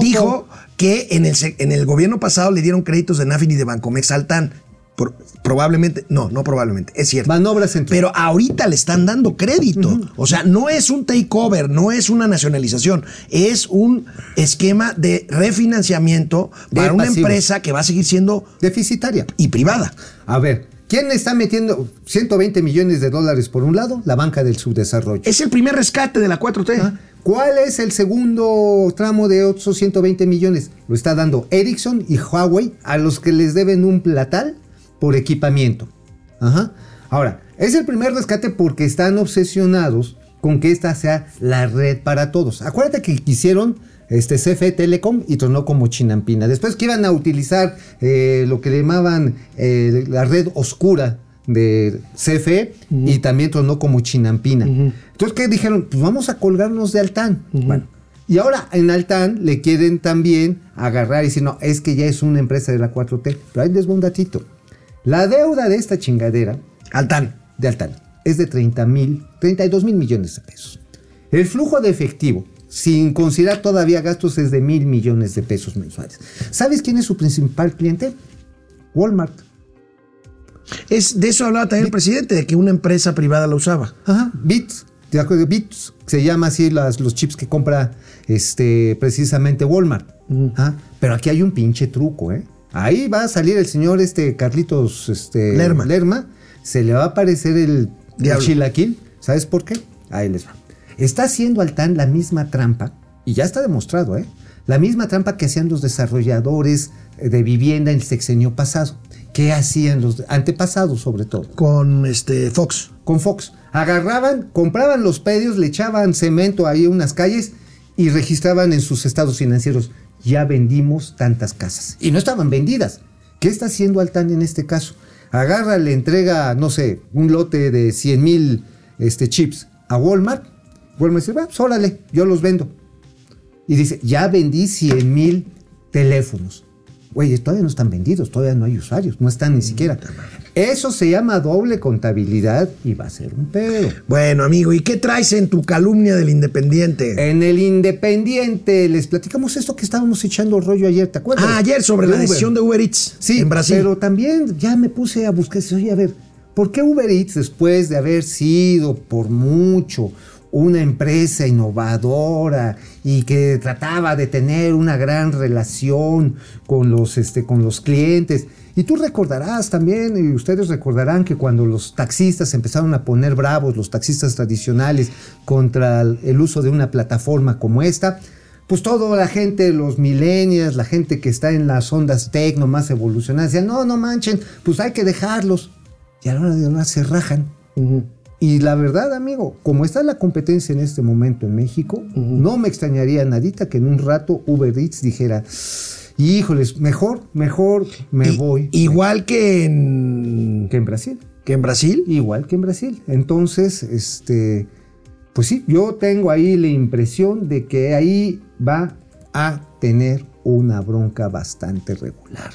dijo que en el, en el gobierno pasado le dieron créditos de Nafin y de Bancomex al TAN. Por- probablemente, no, no probablemente, es cierto. Manobra central. Pero ahorita le están dando crédito. O sea, no es un takeover, no es una nacionalización, es un esquema de refinanciamiento De para una empresa que va a seguir siendo Deficitaria. y privada. A ver, ¿quién está metiendo 120 millones de dólares por un lado? La banca del subdesarrollo. Es el primer rescate de la 4T. Ah, ¿Cuál es el segundo tramo de otros 120 millones? Lo está dando Ericsson y Huawei a los que les deben un platal por equipamiento. Ajá. Ahora, es el primer rescate porque están obsesionados con que esta sea la red para todos. Acuérdate que quisieron este CFE Telecom y tronó como chinampina. Después que iban a utilizar eh, lo que llamaban eh, la red oscura de CFE y también tronó como chinampina. Entonces, ¿qué dijeron? Pues vamos a colgarnos de Altán. Bueno, y ahora en Altán le quieren también agarrar y decir, no, es que ya es una empresa de la 4T. Pero ahí les va un datito. La deuda de esta chingadera Al TAN. de Altán es de 30 mil, 32 mil millones de pesos. El flujo de efectivo, sin considerar todavía gastos, es de mil millones de pesos mensuales. ¿Sabes quién es su principal cliente? Walmart. Es, de eso hablaba también el presidente, de que una empresa privada la usaba. Ajá, Bits. ¿Te acuerdas Bits? Se llama así las- los chips que compra este, precisamente Walmart. Ajá, Pero aquí hay un pinche truco, ¿eh? Ahí va a salir el señor este Carlitos este, Lerma. Se le va a aparecer el, el chilaquil. ¿Sabes por qué? Ahí les va. Está haciendo Altán la misma trampa, y ya está demostrado, ¿eh? La misma trampa que hacían los desarrolladores de vivienda en el sexenio pasado. ¿Qué hacían los antepasados, sobre todo? Con este Fox. con Fox. Agarraban, compraban los pedios, le echaban cemento ahí a unas calles y registraban en sus estados financieros. Ya vendimos tantas casas. Y no estaban vendidas. ¿Qué está haciendo Altán en este caso? Agarra, le entrega, no sé, un lote de 100 mil este, chips a Walmart. Walmart dice, "Va, pues órale, yo los vendo. Y dice, ya vendí 100 mil teléfonos. Oye, todavía no están vendidos, todavía no hay usuarios, no están ni siquiera. Eso se llama doble contabilidad y va a ser un pedo. Bueno, amigo, ¿y qué traes en tu calumnia del Independiente? En el Independiente les platicamos esto que estábamos echando rollo ayer, ¿te acuerdas? ah, ayer sobre la Uber. decisión de Uber Eats Sí, en Brasil. pero también ya me puse a buscar, oye, a ver, ¿por qué Uber Eats, después de haber sido por mucho una empresa innovadora y que trataba de tener una gran relación con los, este, con los clientes, y tú recordarás también, y ustedes recordarán que cuando los taxistas empezaron a poner bravos, los taxistas tradicionales, contra el uso de una plataforma como esta, pues toda la gente, los millennials, la gente que está en las ondas tecno más evolucionadas, decían, no, no manchen, pues hay que dejarlos. Y a la hora de ahora se rajan. Y la verdad, amigo, como está la competencia en este momento en México, no me extrañaría nadita que en un rato Uber Eats dijera, híjoles, mejor, mejor me I- voy. Igual que en, que en Brasil. que en Brasil. Igual que en Brasil. Entonces, este, pues sí, yo tengo ahí la impresión de que ahí va a tener una bronca bastante regular.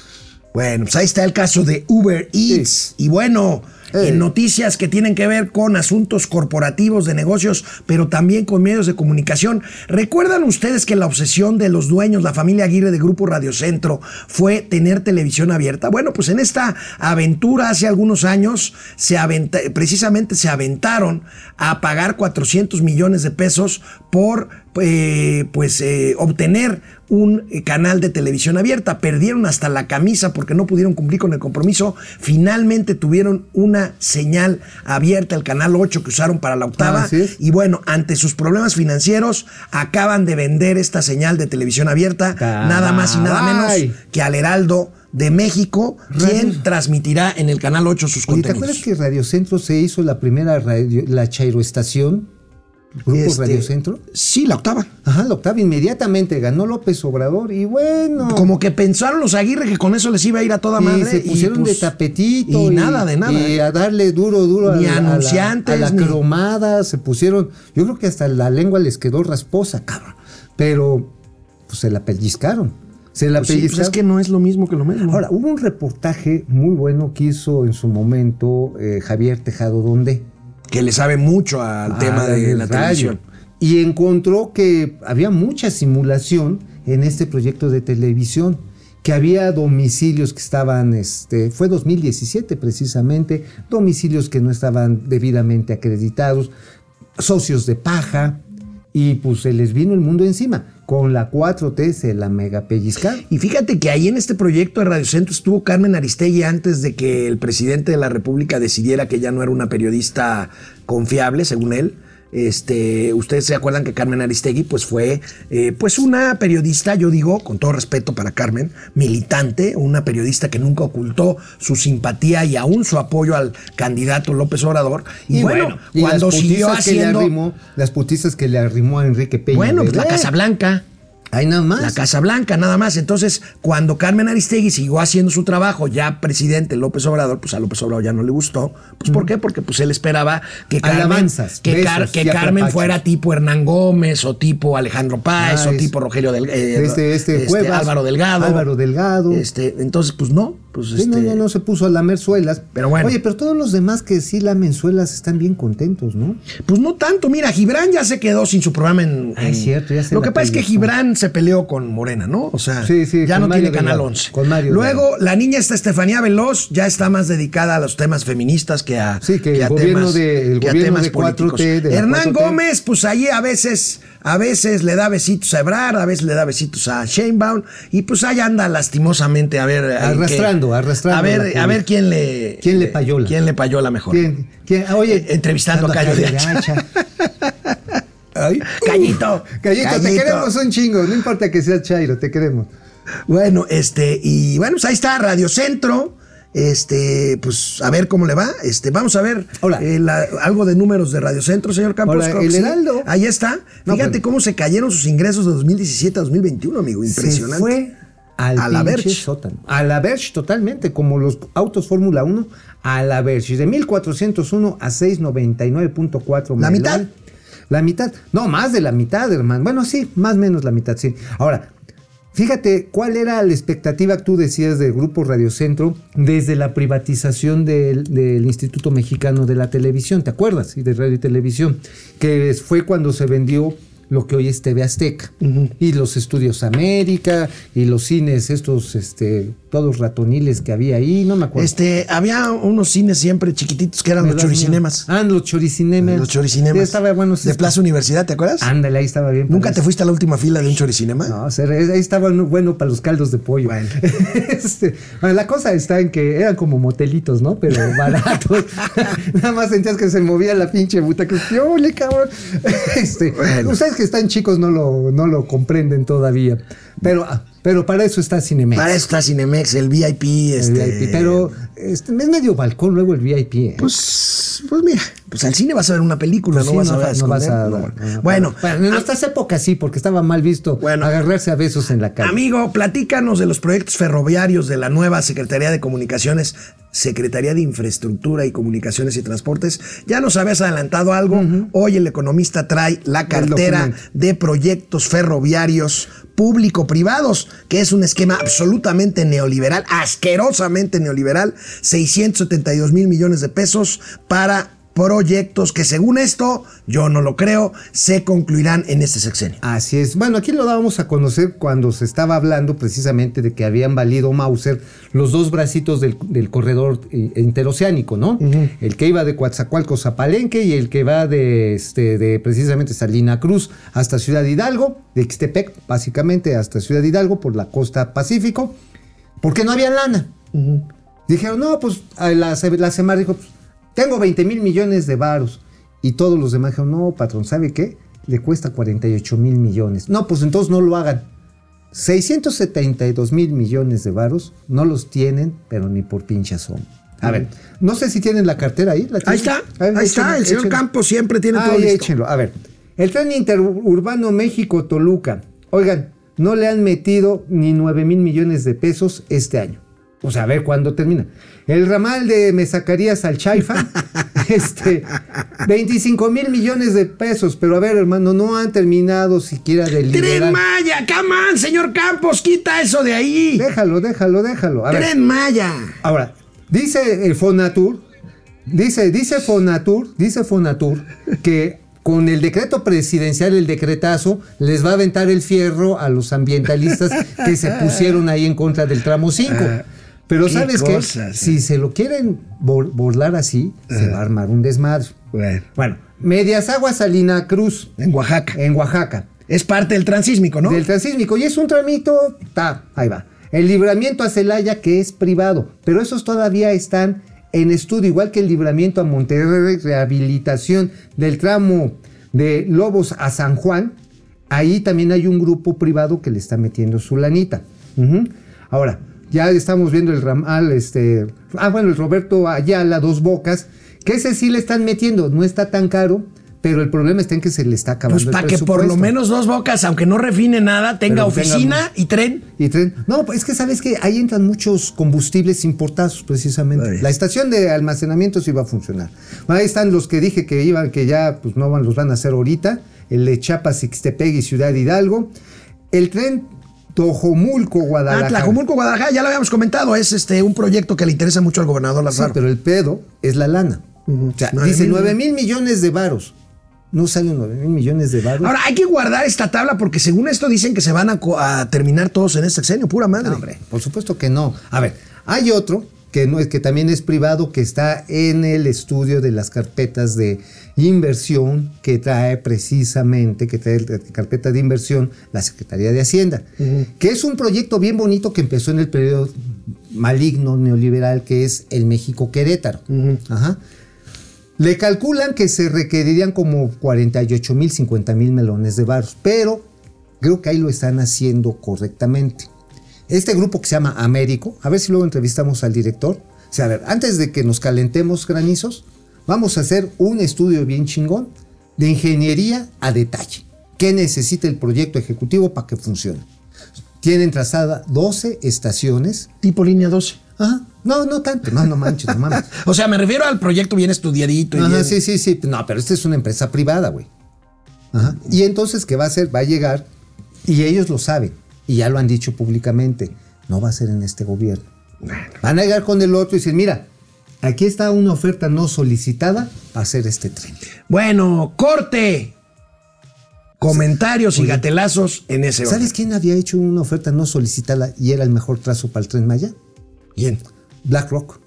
Bueno, pues ahí está el caso de Uber Eats. Y bueno, En noticias que tienen que ver con asuntos corporativos de negocios, pero también con medios de comunicación. ¿Recuerdan ustedes que la obsesión de los dueños, la familia Aguirre de Grupo Radio Centro, fue tener televisión abierta? Bueno, pues en esta aventura hace algunos años, se precisamente se aventaron a pagar 400 millones de pesos por eh, pues eh, obtener un eh, canal de televisión abierta. Perdieron hasta la camisa porque no pudieron cumplir con el compromiso. Finalmente tuvieron una señal abierta, el canal 8 que usaron para la octava. Y bueno, ante sus problemas financieros, acaban de vender esta señal de televisión abierta, nada más y nada menos que al Heraldo de México, quien transmitirá en el canal 8 sus Oye, ¿te contenidos. acuerdas que Radio Centro se hizo la primera radio, la chairoestación? Grupo Este, Radio Centro. Sí, la octava. Ajá, la octava inmediatamente ganó López Obrador y bueno. Como que pensaron los Aguirre que con eso les iba a ir a toda y madre. se pusieron pues, de tapetito. Y, nada, de nada. Y a darle duro, duro Ni a, la- a la- anunciantes, a la, ni- cromada. Se pusieron. Yo creo que hasta la lengua les quedó rasposa, cabrón. Pero pues se la pellizcaron. Se la Pues sí, pues pellizcaron. es que no es lo mismo que lo mismo. Ahora, hubo un reportaje muy bueno que hizo en su momento eh, Javier Tejado Donde. Que le sabe mucho al tema Ah, de del la radio. televisión. Y encontró que había mucha simulación en este proyecto de televisión, que había domicilios que estaban, este, fue 2017 precisamente, domicilios que no estaban debidamente acreditados, socios de paja, y pues se les vino el mundo encima. Con la 4T se la mega pellizcaron. Y fíjate que ahí en este proyecto de Radio Centro estuvo Carmen Aristegui antes de que el presidente de la República decidiera que ya no era una periodista confiable, según él. Este, ustedes se acuerdan que Carmen Aristegui pues fue eh, pues una periodista, yo digo, con todo respeto para Carmen, militante, una periodista que nunca ocultó su simpatía y aún su apoyo al candidato López Obrador. Y, bueno, y cuando las siguió putizas que le haciendo... arrimó- las putizas que le arrimó a Enrique Peña. Bueno, pues la. Casa Blanca. Ahí nada más. La Casa Blanca, nada más. Entonces, cuando Carmen Aristegui siguió haciendo su trabajo, ya presidente López Obrador, pues a López Obrador ya no le gustó. Pues ¿por qué? Porque pues él esperaba que Carmen, Alabanzas, que, Car- que Carmen fuera tipo Hernán Gómez o tipo Alejandro Páez Ah, o tipo Rogelio Del, eh, este, este, Cuevas, Álvaro Delgado. Álvaro Delgado. Este, entonces, pues no. Pues, Sí, no, este, no, no se puso a lamer suelas. Pero bueno. Oye, pero todos los demás que sí lamen suelas están bien contentos, ¿no? Pues no tanto, mira, Gibran ya se quedó sin su programa en. Ah, es cierto, ya se Lo que pasa es que. Gibran se peleó con Morena, ¿no? O sea, Sí, sí, ya no Mario tiene Canal Delgado, 11. con Mario Luego, la niña esta Estefanía Veloz ya está más dedicada a los temas feministas que a. Sí, que el a gobierno temas, de- el que a temas de 4T, políticos. de Hernán 4T. Gómez, pues ahí a veces. A veces le da besitos a Ebrard, a veces le da besitos a Sheinbaum y pues ahí anda lastimosamente a ver Arrastrando, arrastrando a ver, a ver quién le ¿Quién le payola? quién le payola mejor. ¿Quién? quién? Oye, Eh, entrevistando a Cayo de Hacha. Ay, Callito. Callito, te queremos un chingo, no importa que seas Chairo, te queremos. Bueno, este, y bueno, pues ahí está Radio Centro. Este, pues a ver cómo le va. Este, vamos a ver Hola. eh, la- algo de números de Radio Centro, señor Campos. Hola, el sí. Heraldo. Ahí está. No, Fíjate pero- cómo se cayeron sus ingresos de 2017 a 2021, amigo. Impresionante. Se fue al A la Verge. sótano. A la Verge totalmente, como los autos Fórmula 1, a la Verge. De 1401 a 699.4 ¿La mitad? La mitad. No, más de la mitad, hermano. Bueno, sí, más o menos la mitad, sí. Ahora, Fíjate, ¿cuál era la expectativa que tú decías del Grupo Radio Centro desde la privatización del, del Instituto Mexicano de la Televisión? ¿Te acuerdas? Y de Radio y Televisión, que fue cuando se vendió lo que hoy es TV Azteca. Y los estudios América y los cines, estos, este, todos ratoniles que había ahí, no me acuerdo. Este, había unos cines siempre chiquititos que eran los ¿Verdad, choricinemas. Ah, los choricinemas. Los choricinemas. Sí, estaba bueno. De Plaza Universidad, ¿te acuerdas? Ándale, ahí estaba bien. ¿Nunca te fuiste a la última fila de un choricinema? No, o sea, ahí estaba bueno para los caldos de pollo. Bueno. Este, bueno, la cosa está en que eran como motelitos, ¿no? Pero baratos. Nada más sentías que se movía la pinche butaca. ¡Qué ole, cabrón! Este, Bueno. Ustedes que están chicos no lo, no lo comprenden todavía. Pero, ah, pero para eso está Cinemex. Para eso está Cinemex, el VIP, el este. VIP. Pero este, es medio balcón luego el VIP. ¿eh? Pues, pues mira, pues al cine vas a ver una película, Pues no sí, vas a ver. no vas a- no. no, no, Bueno, Bueno, en nuestras épocas sí, porque estaba mal visto Bueno. agarrarse a besos en la calle. Amigo, platícanos de los proyectos ferroviarios de la nueva Secretaría de Comunicaciones, Secretaría de Infraestructura y Comunicaciones y Transportes. Ya nos habías adelantado algo. Hoy el economista trae la cartera de proyectos ferroviarios público-privados, que es un esquema absolutamente neoliberal, asquerosamente neoliberal, 672 mil millones de pesos para proyectos que según esto, yo no lo creo, se concluirán en este sexenio. Así es. Bueno, aquí lo dábamos a conocer cuando se estaba hablando precisamente de que habían valido Mauser los dos bracitos del, del corredor eh, interoceánico, ¿no? El que iba de Coatzacoalcos a Palenque y el que va de, este, de precisamente Salina Cruz hasta Ciudad Hidalgo, de Ixtepec, básicamente hasta Ciudad Hidalgo por la costa Pacífico, porque no había lana. Dijeron, no, pues la, la Semar dijo, pues, tengo 20 mil millones de varos. Y todos los demás dijeron, no, patrón, ¿sabe qué? Le cuesta 48 mil millones. No, pues entonces no lo hagan. 672 mil millones de varos no los tienen, pero ni por pinche son. A ver, no sé si tienen la cartera ahí. ¿la Ahí está, ver, ahí está, el señor. Campos siempre tiene todo Ahí, listo. échenlo. A ver, el tren interurbano México-Toluca. Oigan, no le han metido ni 9 mil millones de pesos este año. O sea, a ver cuándo termina. El ramal de Mesacarías al Chaifa, este, 25 mil millones de pesos. Pero a ver, hermano, no han terminado siquiera de Tren. Maya, come on, señor Campos, quita eso de ahí. Déjalo, déjalo, déjalo. A ver, Tren Maya. Ahora, dice el Fonatur, dice, dice Fonatur, dice Fonatur que con el decreto presidencial, el decretazo, les va a aventar el fierro a los ambientalistas que se pusieron ahí en contra del tramo 5. Pero ¿sabes qué? cosas, eh. Si se lo quieren burlar así, se va a armar un desmadre. Bueno, Bueno, Medias Aguas Salina Cruz, en Oaxaca. en Oaxaca. Es parte del transísmico, ¿no? Del transísmico. Y es un tramito, ta, ahí va. El libramiento a Celaya, que es privado, pero esos todavía están en estudio, igual que el libramiento a Monterrey, rehabilitación del tramo de Lobos a San Juan. Ahí también hay un grupo privado que le está metiendo su lanita. Ahora, ya estamos viendo el ramal, este. Ah, bueno, el Roberto Ayala, dos bocas, que ese sí le están metiendo, no está tan caro. Pero el problema está en que se le está acabando Pues para que por lo menos dos bocas, aunque no refine nada, tenga Pero oficina y tren. Y tren. No, pues es que sabes que ahí entran muchos combustibles importados precisamente. Ay. La estación de almacenamiento sí va a funcionar. Ahí están los que dije que iban, que ya pues no van, los van a hacer ahorita. El de Chiapas, Ixtepec y Ciudad Hidalgo. El tren Tojomulco, Ah, Guadalajara. Tlajomulco, Guadalajara, ya lo habíamos comentado, es este un proyecto que le interesa mucho al gobernador Sí, Lázaro. pero el pedo es la lana. O sea, dice mil 9 mil millones de varos. No salen 9 mil millones de varos. Ahora, hay que guardar esta tabla porque según esto dicen que se van a, terminar todos en este sexenio, pura madre. No, hombre, por supuesto que no. A ver, hay otro que no que también es privado que está en el estudio de las carpetas de inversión que trae precisamente que trae la carpeta de inversión la Secretaría de Hacienda, que es un proyecto bien bonito que empezó en el periodo maligno neoliberal que es el México Querétaro. Ajá. Le calculan que se requerirían como 48 mil, 50 mil melones de baros, pero creo que ahí lo están haciendo correctamente. Este grupo que se llama Américo, a ver si luego entrevistamos al director. O sea, a ver, antes de que nos calentemos granizos, vamos a hacer un estudio bien chingón de ingeniería a detalle. ¿Qué necesita el proyecto ejecutivo para que funcione? Tienen trazada 12 estaciones. Tipo línea 12. Ajá. No, no tanto. No, no manches, no mames. O sea, me refiero al proyecto bien estudiadito. y Ajá, bien- sí, sí, sí. No, pero esta es una empresa privada, güey. Ajá. Y entonces, ¿qué va a hacer? Va a llegar y ellos lo saben. y ya lo han dicho públicamente, no va a ser en este gobierno. Van a llegar con el otro y decir, mira, aquí está una oferta no solicitada para hacer este tren. Bueno, corte. Comentarios y gatelazos en ese orden. ¿Sabes quién había hecho una oferta no solicitada y era el mejor trazo para el tren Maya? ¿Quién? BlackRock.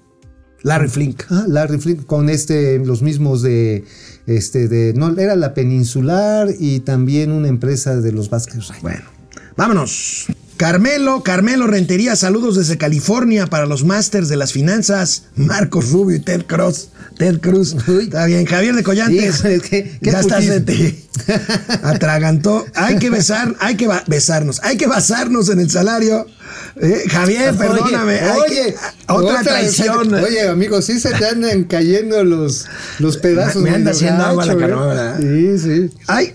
Larry Flink. Ah, Larry Flint con este, los mismos de, este, de, no, era la Peninsular y también una empresa de los Vázquez. Bueno, vámonos. Carmelo, Carmelo Rentería, saludos desde California para los Masters de las Finanzas, Marcos Rubio y Ted Cruz. Ted Cruz. Uy. Está bien, Javier de Collantes. Qué- qué ya estás de ti. Atragantó. Hay que besar, hay que besarnos, hay que basarnos en el salario. Eh, Javier, perdóname. hay que- otra, traición. Oye, amigo, sí se te andan cayendo los, los pedazos. Me anda medio haciendo agua la ¿eh? ¿verdad? Sí, sí. Ay.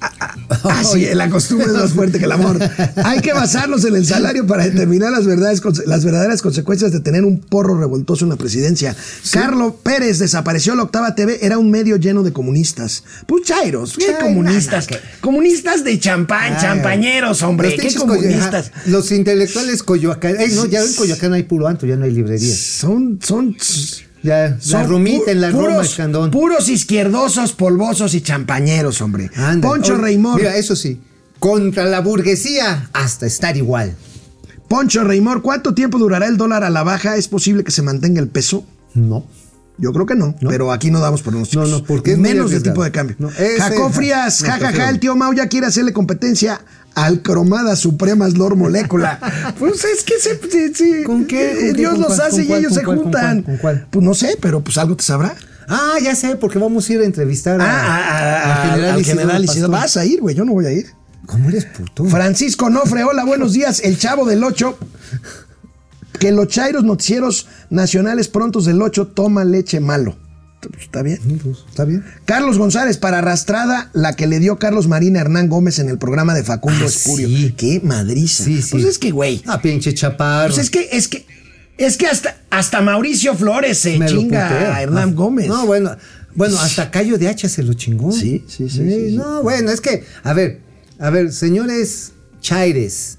Ah, ah, sí, la costumbre es más fuerte que el amor. Hay que basarnos en el salario para determinar las, verdades, las verdaderas consecuencias de tener un porro revoltoso en la presidencia. Carlos Pérez desapareció la octava TV, era un medio lleno de comunistas. Pues chairos, ¿qué Ay, comunistas? Comunistas de champán, Ay, champañeros, hombre, ¿qué comunistas? los intelectuales Coyoacán. Ey, no, ya en Coyoacán hay puro anto, ya no hay librerías. Son, son, Ya, la rumita en la pu- Roma, puros, Escandón. puros izquierdosos, polvosos y champañeros, hombre. Anda. Poncho Oye, Reymor. Mira, eso sí, contra la burguesía hasta estar igual. Poncho Reymor, ¿cuánto tiempo durará el dólar a la baja? ¿Es posible que se mantenga el peso? No. Yo creo que no, No. pero aquí no damos pronósticos. No, no, porque es menos de tipo de cambio. No, Frías, jajaja, prefiero- el tío Mau ya quiere hacerle competencia al cromada supremas Lord Molécula. pues es que se, se- se- ¿Con qué? eh, ¿Con? Dios ¿Con los cuál? hace ¿Con y cuál? ellos ¿Con se cuál? ¿Con juntan. ¿Con cuál? Pues no sé, pero pues algo te sabrá. Ah, ya sé, porque vamos a ir a entrevistar a, Ah, a- a- al al general. Vas a ir, güey, yo no voy a ir. ¿Cómo eres puto? Francisco Nofre, hola, buenos días. El chavo del 8. Que los chairos noticieros nacionales prontos del 8 toma leche malo. Está bien. Pues, Está bien. Carlos González para arrastrada, la que le dio Carlos Marina a Hernán Gómez en el programa de Facundo Ah, Espurio. sí. Qué madriza. Sí, sí. Pues es que, güey. Ah, pinche chaparro. Pues es que, es que, es que hasta, hasta Mauricio Flores se Me chinga a Hernán Ah, Gómez. No, bueno, bueno, hasta Cayo de Hacha se lo chingó. Sí, sí, sí, sí, sí. No, bueno, es que, a ver, a ver, señores chaires,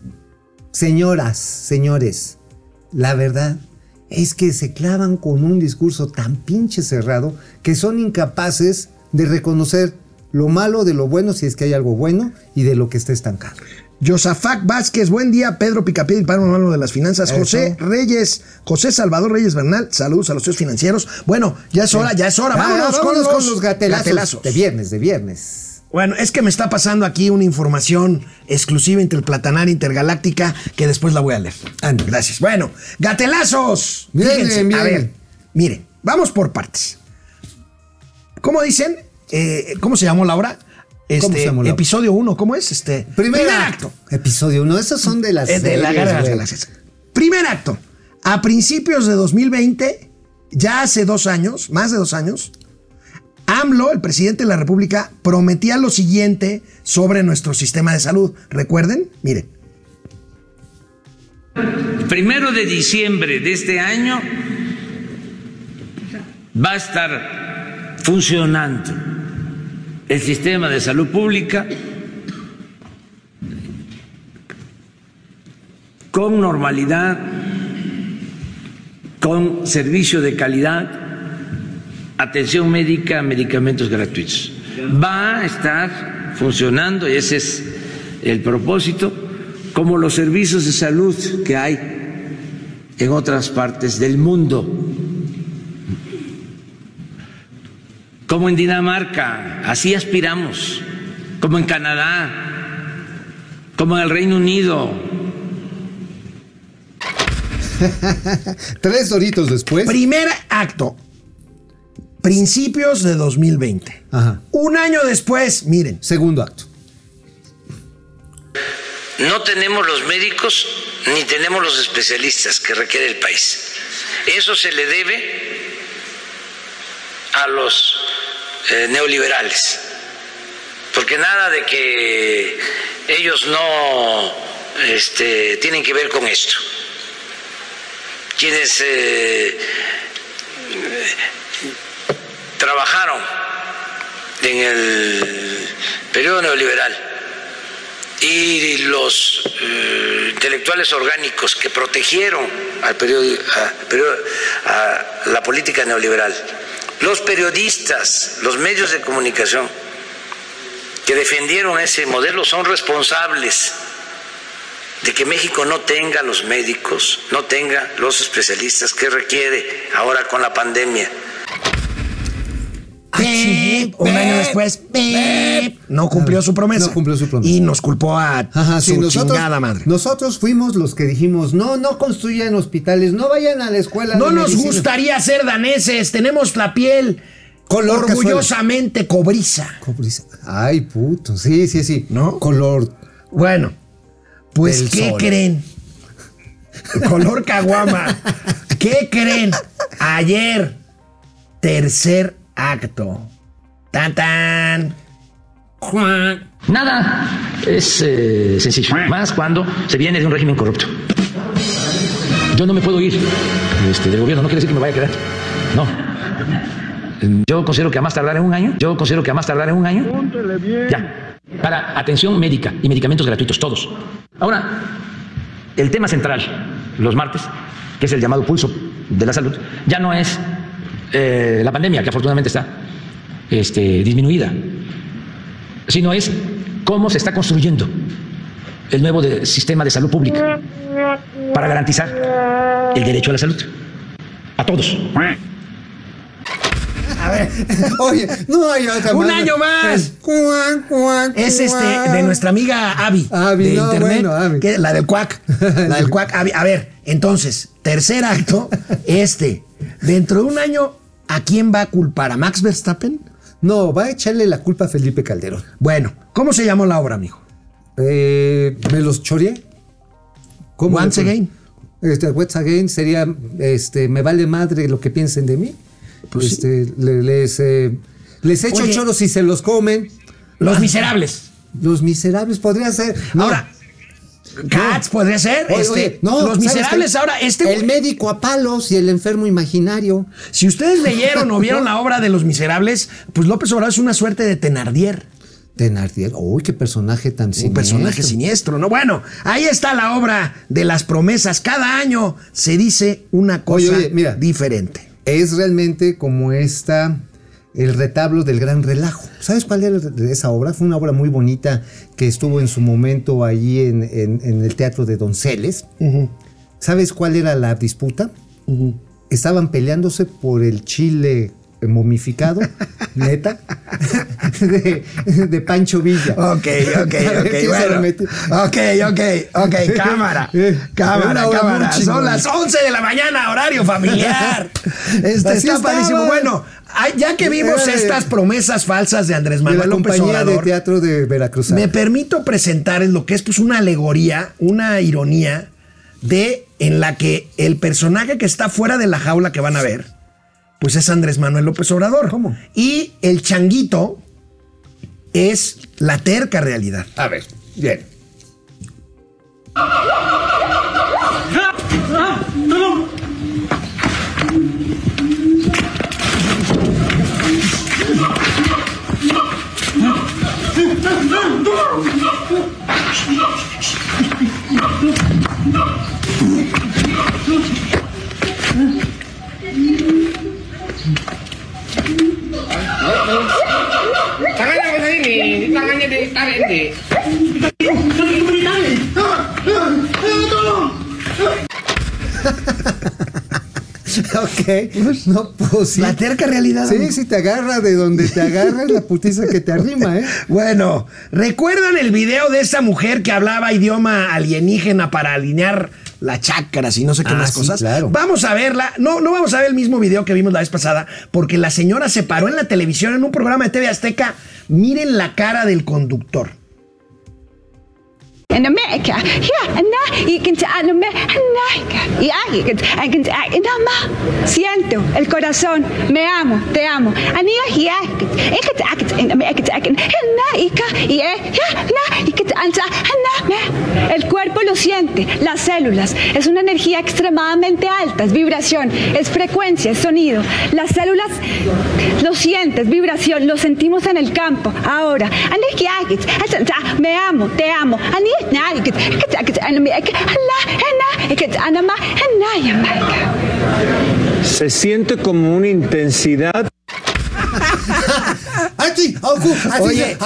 señoras, señores, la verdad es que se clavan con un discurso tan pinche cerrado que son incapaces de reconocer lo malo de lo bueno, si es que hay algo bueno, y de lo que está estancado. Yosafac Vázquez, buen día. Pedro y Pablo Mano de las Finanzas. Eso. José Reyes, José Salvador Reyes Bernal, saludos a los socios financieros. Bueno, ya es hora, ya es hora. Ah, Vámonos, con los, gatelazos, gatelazos. de viernes, de viernes. Bueno, es que me está pasando aquí una información exclusiva interplatanaria intergaláctica que después la voy a leer. Anda. Gracias. Bueno, gatelazos. Bien, Fíjense, bien, a ver, miren, vamos por partes. ¿Cómo dicen? Eh, ¿Cómo se llamó Laura? Este, ¿Cómo se llamó Laura? Episodio 1, ¿cómo es? Este, Primer, acto. Episodio 1, esos son de las. Es de la Guerra de las. Galaxias. Primer acto. A principios de 2020, ya hace dos años, más de dos años, AMLO, el presidente de la República, prometía lo siguiente sobre nuestro sistema de salud. ¿Recuerden? Miren. Primero de diciembre de este año va a estar funcionando el sistema de salud pública con normalidad, con servicio de calidad, atención médica, medicamentos gratuitos. Va a estar funcionando, y ese es el propósito, como los servicios de salud que hay en otras partes del mundo, como en Dinamarca, así aspiramos, como en Canadá, como en el Reino Unido, Tres doritos después. Primer acto. Principios de 2020. Ajá. Un año después, miren. Segundo acto. No tenemos los médicos ni tenemos los especialistas que requiere el país. Eso se le debe a los eh, neoliberales, porque nada de que ellos no este, tienen que ver con esto. Quienes eh, trabajaron en el periodo neoliberal y los eh, intelectuales orgánicos que protegieron al periodo, a, la política neoliberal, los periodistas, los medios de comunicación que defendieron ese modelo son responsables de que México no tenga los médicos, no tenga los especialistas que requiere ahora con la pandemia. Pip, un año después, pip, no cumplió su promesa. No cumplió su promesa. Y nos culpó a Ajá, su sí, nosotros, chingada madre. nosotros fuimos los que dijimos, no, no construyan hospitales, no vayan a la escuela. No de nos medicina". gustaría ser daneses, tenemos la piel Color orgullosamente cobriza. Cobriza. Ay, puto. Sí, sí, sí. ¿No? Color. Bueno, pues ¿qué sol. creen? Color caguama. ¿Qué creen? Ayer, tercer acto. Tan tan. Nada es eh, sencillo, más cuando se viene de un régimen corrupto. Yo no me puedo ir este, del gobierno, no quiere decir que me vaya a quedar. No. Yo considero que a más tardar en un año, yo considero que a más tardar en un año, ya, para atención médica y medicamentos gratuitos, todos. Ahora, el tema central, los martes, que es el llamado pulso de la salud, ya no es eh, la pandemia, que afortunadamente está este, disminuida, sino es cómo se está construyendo el nuevo de- sistema de salud pública para garantizar el derecho a la salud a todos. Oye, no hay otra Un año más. Es este de nuestra amiga Abby. Abby, de no, internet. bueno, Abby. que- la del cuac. La del cuac. Abby. A ver, entonces, tercer acto, este. Dentro de un año, ¿a quién va a culpar? ¿A Max Verstappen? No, va a echarle la culpa a Felipe Calderón. Bueno, ¿cómo se llamó la obra, amigo? Eh, ¿Me los choreé? ¿Cómo Once again. Este, once again sería, este, me vale madre lo que piensen de mí. Pues este, le- les, eh, les echo Oye. choros si se los comen. Los Miserables. Los miserables podría ser. No. Cats podría ser. Oye, este, oye, no, los ¿sabes Miserables ahora. Este, El médico a palos y el enfermo imaginario. si ustedes leyeron o vieron la obra de Los Miserables, pues López Obrador es una suerte de Tenardier. Thenardier. Uy, qué personaje tan Un siniestro. personaje siniestro, ¿no? Bueno, ahí está la obra de las promesas. Cada año se dice una cosa Oye, oye, mira. diferente. Es realmente como esta, el retablo del gran relajo. ¿Sabes cuál era esa obra? Fue una obra muy bonita que estuvo en su momento allí en, en- en el Teatro de Donceles. ¿Sabes cuál era la disputa? Estaban peleándose por el chile momificado, neta, de, de Pancho Villa. Ok, ok, ok, ¿quién se bueno. Ok, ok, ok, cámara. Eh, Cámara, cámara. Son las 11 de la mañana, horario familiar. Este está padrísimo. Bueno, ya que vimos estas promesas falsas de Andrés de la Manuel López compañía de Obrador, teatro de Veracruz. me permito presentarles lo que es pues una alegoría, una ironía de en la que el personaje que está fuera de la jaula que van a ver, pues es Andrés Manuel López Obrador. ¿Cómo? Y el changuito es la terca realidad. A ver, bien. Tangannya ke sini, tangannya ditarik nih. Ok. No, pues sí. La terca realidad. Sí, sí, te agarra de donde te agarra es la putiza que te arrima, ¿eh? Bueno, ¿recuerdan el video de esa mujer que hablaba idioma alienígena para alinear la chakras y no sé qué Ah, más sí, cosas? claro. Vamos a verla. No, no vamos a ver el mismo video que vimos la vez pasada, porque la señora se paró en la televisión en un programa de TV Azteca. Miren la cara del conductor. In America. Na, je kunt aan Amerika. Ja, je kunt, je kunt, en dan maar, siento, el corazón, me amo, te amo. Ja, ja, ik het, ik het, in ik, ja, ja, na, ik het, en na, en na, me, el cuerpo lo siente, las células. Es una energía extremadamente alta, es vibración, es frecuencia, es sonido. Las células lo sientes, vibración, lo sentimos en el campo. Ahora, me amo, te amo. Se siente como una intensidad A ti, Oye.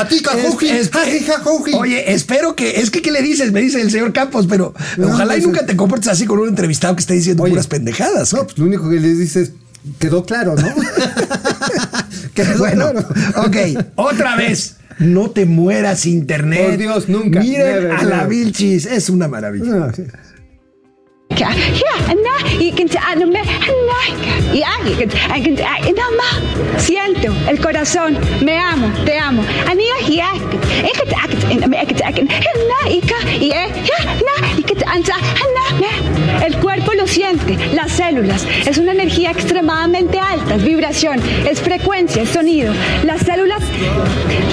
Oye, espero que. Es que, ¿qué le dices? Me dice el señor Campos, pero No, ojalá y no nunca te comportes así con un entrevistado que esté diciendo Oye. puras pendejadas. No, pues lo único que les dices, quedó claro, ¿no? quedó bueno, claro. ok, otra vez. No te mueras, internet. Por Dios, nunca. Miren Never, a la never. Vilchis, es una maravilla. No, sí. Anna, siento el corazón, me amo, te amo. Y eh, ya, na, y que te anta, Anna, me. El cuerpo lo siente, las células, es una energía extremadamente alta, vibración, es frecuencia, es sonido. Las células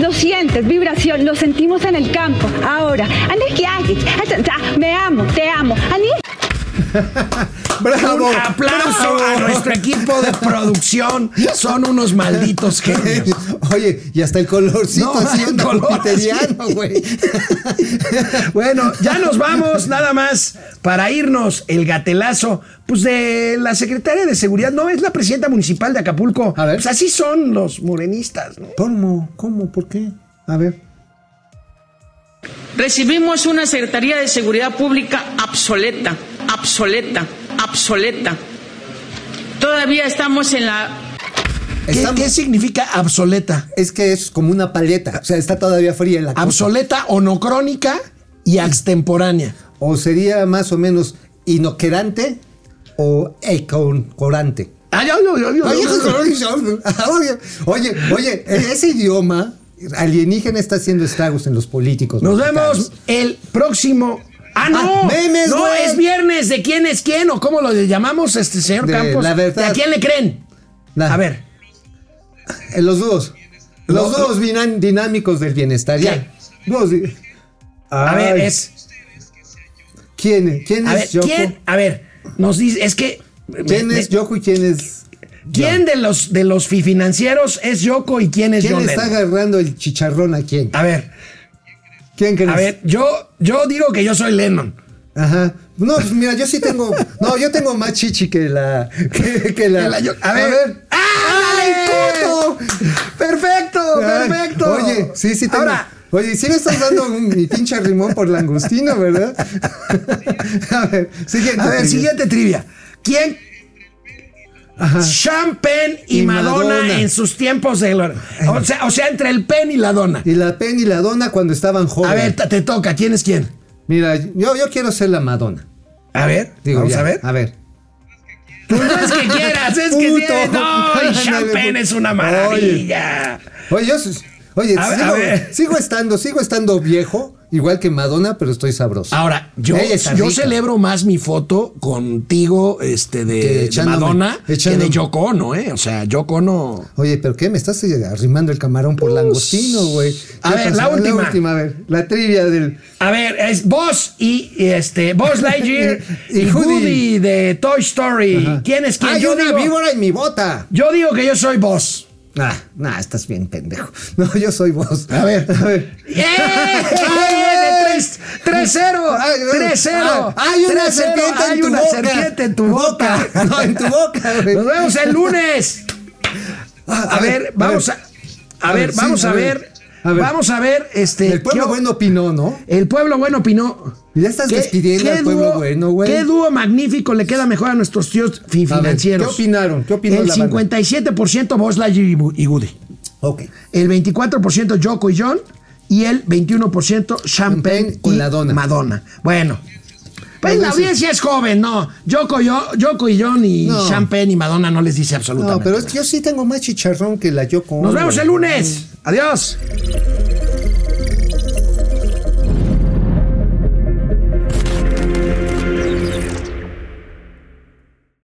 lo sientes, vibración, lo sentimos en el campo. Ahora, me amo, te amo. Bravo. Un aplauso bravo. a nuestro equipo de producción. Son unos malditos genios. Oye, y hasta el colorcito No, así color güey. Bueno, ya nos vamos, nada más para irnos el gatelazo, pues de la secretaria de seguridad, no es la presidenta municipal de Acapulco. A ver. Pues así son los morenistas, ¿no? ¿Cómo? ¿Cómo? ¿Por qué? A ver. Recibimos una Secretaría de Seguridad Pública obsoleta, obsoleta, obsoleta. Todavía estamos en la ¿Qué, Estamos- qué significa obsoleta? Es que es como una paleta. O sea, está todavía fría en la. Obsoleta, onocrónica y extemporánea. O sería más o menos inoquerante o econcorante. Ah, Oye, oye, oye, oye, ese idioma alienígena está haciendo estragos en los políticos. Nos mexicanos. vemos el próximo. Ah, no. Ah, memes, no, güey. es viernes. ¿De quién es quién? ¿O cómo lo llamamos, este señor De Campos? la verdad. ¿De a quién le creen? La- A ver. En los dúos. Los Lo- dúos dinámicos del bienestar. Ya. Dúos A ver, es. ¿Quién, quién A ver, es Yoko? ¿quién? A ver, nos dice. Es que. ¿Quién me- es Yoko y quién es. ¿Quién de los, de los financieros es Yoko y quién es ¿Quién John está Lennon? agarrando el chicharrón a quién? A ver, ¿Quién crees? a ver, yo, yo digo que yo soy Lennon. Ajá. No, pues mira, yo sí tengo. No, yo tengo más chichi que la. Que, que la, Que la yo- a ver. ¡Ay, puto! ¡Perfecto! Ay, ¡Perfecto! Oye, sí, sí tengo. Ahora, Oye, sí me estás dando un- mi pinche rimón por langostino, ¿verdad? a ver, siguiente. a ver, trivia. siguiente trivia. ¿Quién? Sean Penn y, Y Madonna, Madonna. en sus tiempos de gloria. O sea, o sea, entre el Penn y la Donna. Y la Penny y la Donna cuando estaban A jóvenes. ver, te, toca. ¿Quién es quién? Mira, yo, yo quiero ser la Madonna. A ver, Digo, vamos ya, a ver. A ver. Pues no es que quieras, es que tienes. No, y Sean Penn puto. es una maravilla. Oye, yo. Oye, A sigo, a ver. sigo estando, sigo estando viejo, igual que Madonna, pero estoy sabroso. Ahora, yo, celebro más mi foto contigo este, de, Que de echándome- Madonna que echándome- de Yoko Ono, ¿eh? O sea, Yoko Ono. Oye, ¿pero qué? Me estás eh, arrimando el camarón por langostino, güey. a ¿Qué ver, la última. a ver, la trivia del. A ver, es Buzz y, y este Buzz Lightyear Y y, Woody. De Toy Story. ¿Quién es quién? ¡Hay yo, una digo, víbora en mi bota! yo digo que yo soy Buzz. Ah, nah, estás bien pendejo. No, yo soy vos. A ver. A ver. ¡Eh! ¡Ay, de 3-0! Ay, ay, 3-0! ah, Hay una 3-0, serpiente hay en tu una boca. serpiente en tu boca. No, en tu boca, güey. Nos vemos el lunes. Ah, A ver, vamos a. A A ver, ver, sí, vamos a a ver. ver. A ver. Vamos a ver, este. El pueblo ¿qué- bueno opinó, ¿no? El pueblo bueno opinó. Ya estás despidiendo al pueblo bueno, güey. ¿Qué dúo magnífico le queda mejor a nuestros tíos fi- A ver, financieros? ¿qué opinaron? ¿Qué opinó El la banda? 57% Buzz Lightyear y Woody. Ok. El 24% Yoko y John. Y el 21% Champagne Champagne con y la dona. Madonna. Bueno. Pues la audiencia es joven, no. Yoko, yo, Yoko y John y No. Champagne y Madonna no les dice No, absolutamente pero es nada. que yo sí tengo más chicharrón que la Yoko. Nos vemos el lunes. Adiós.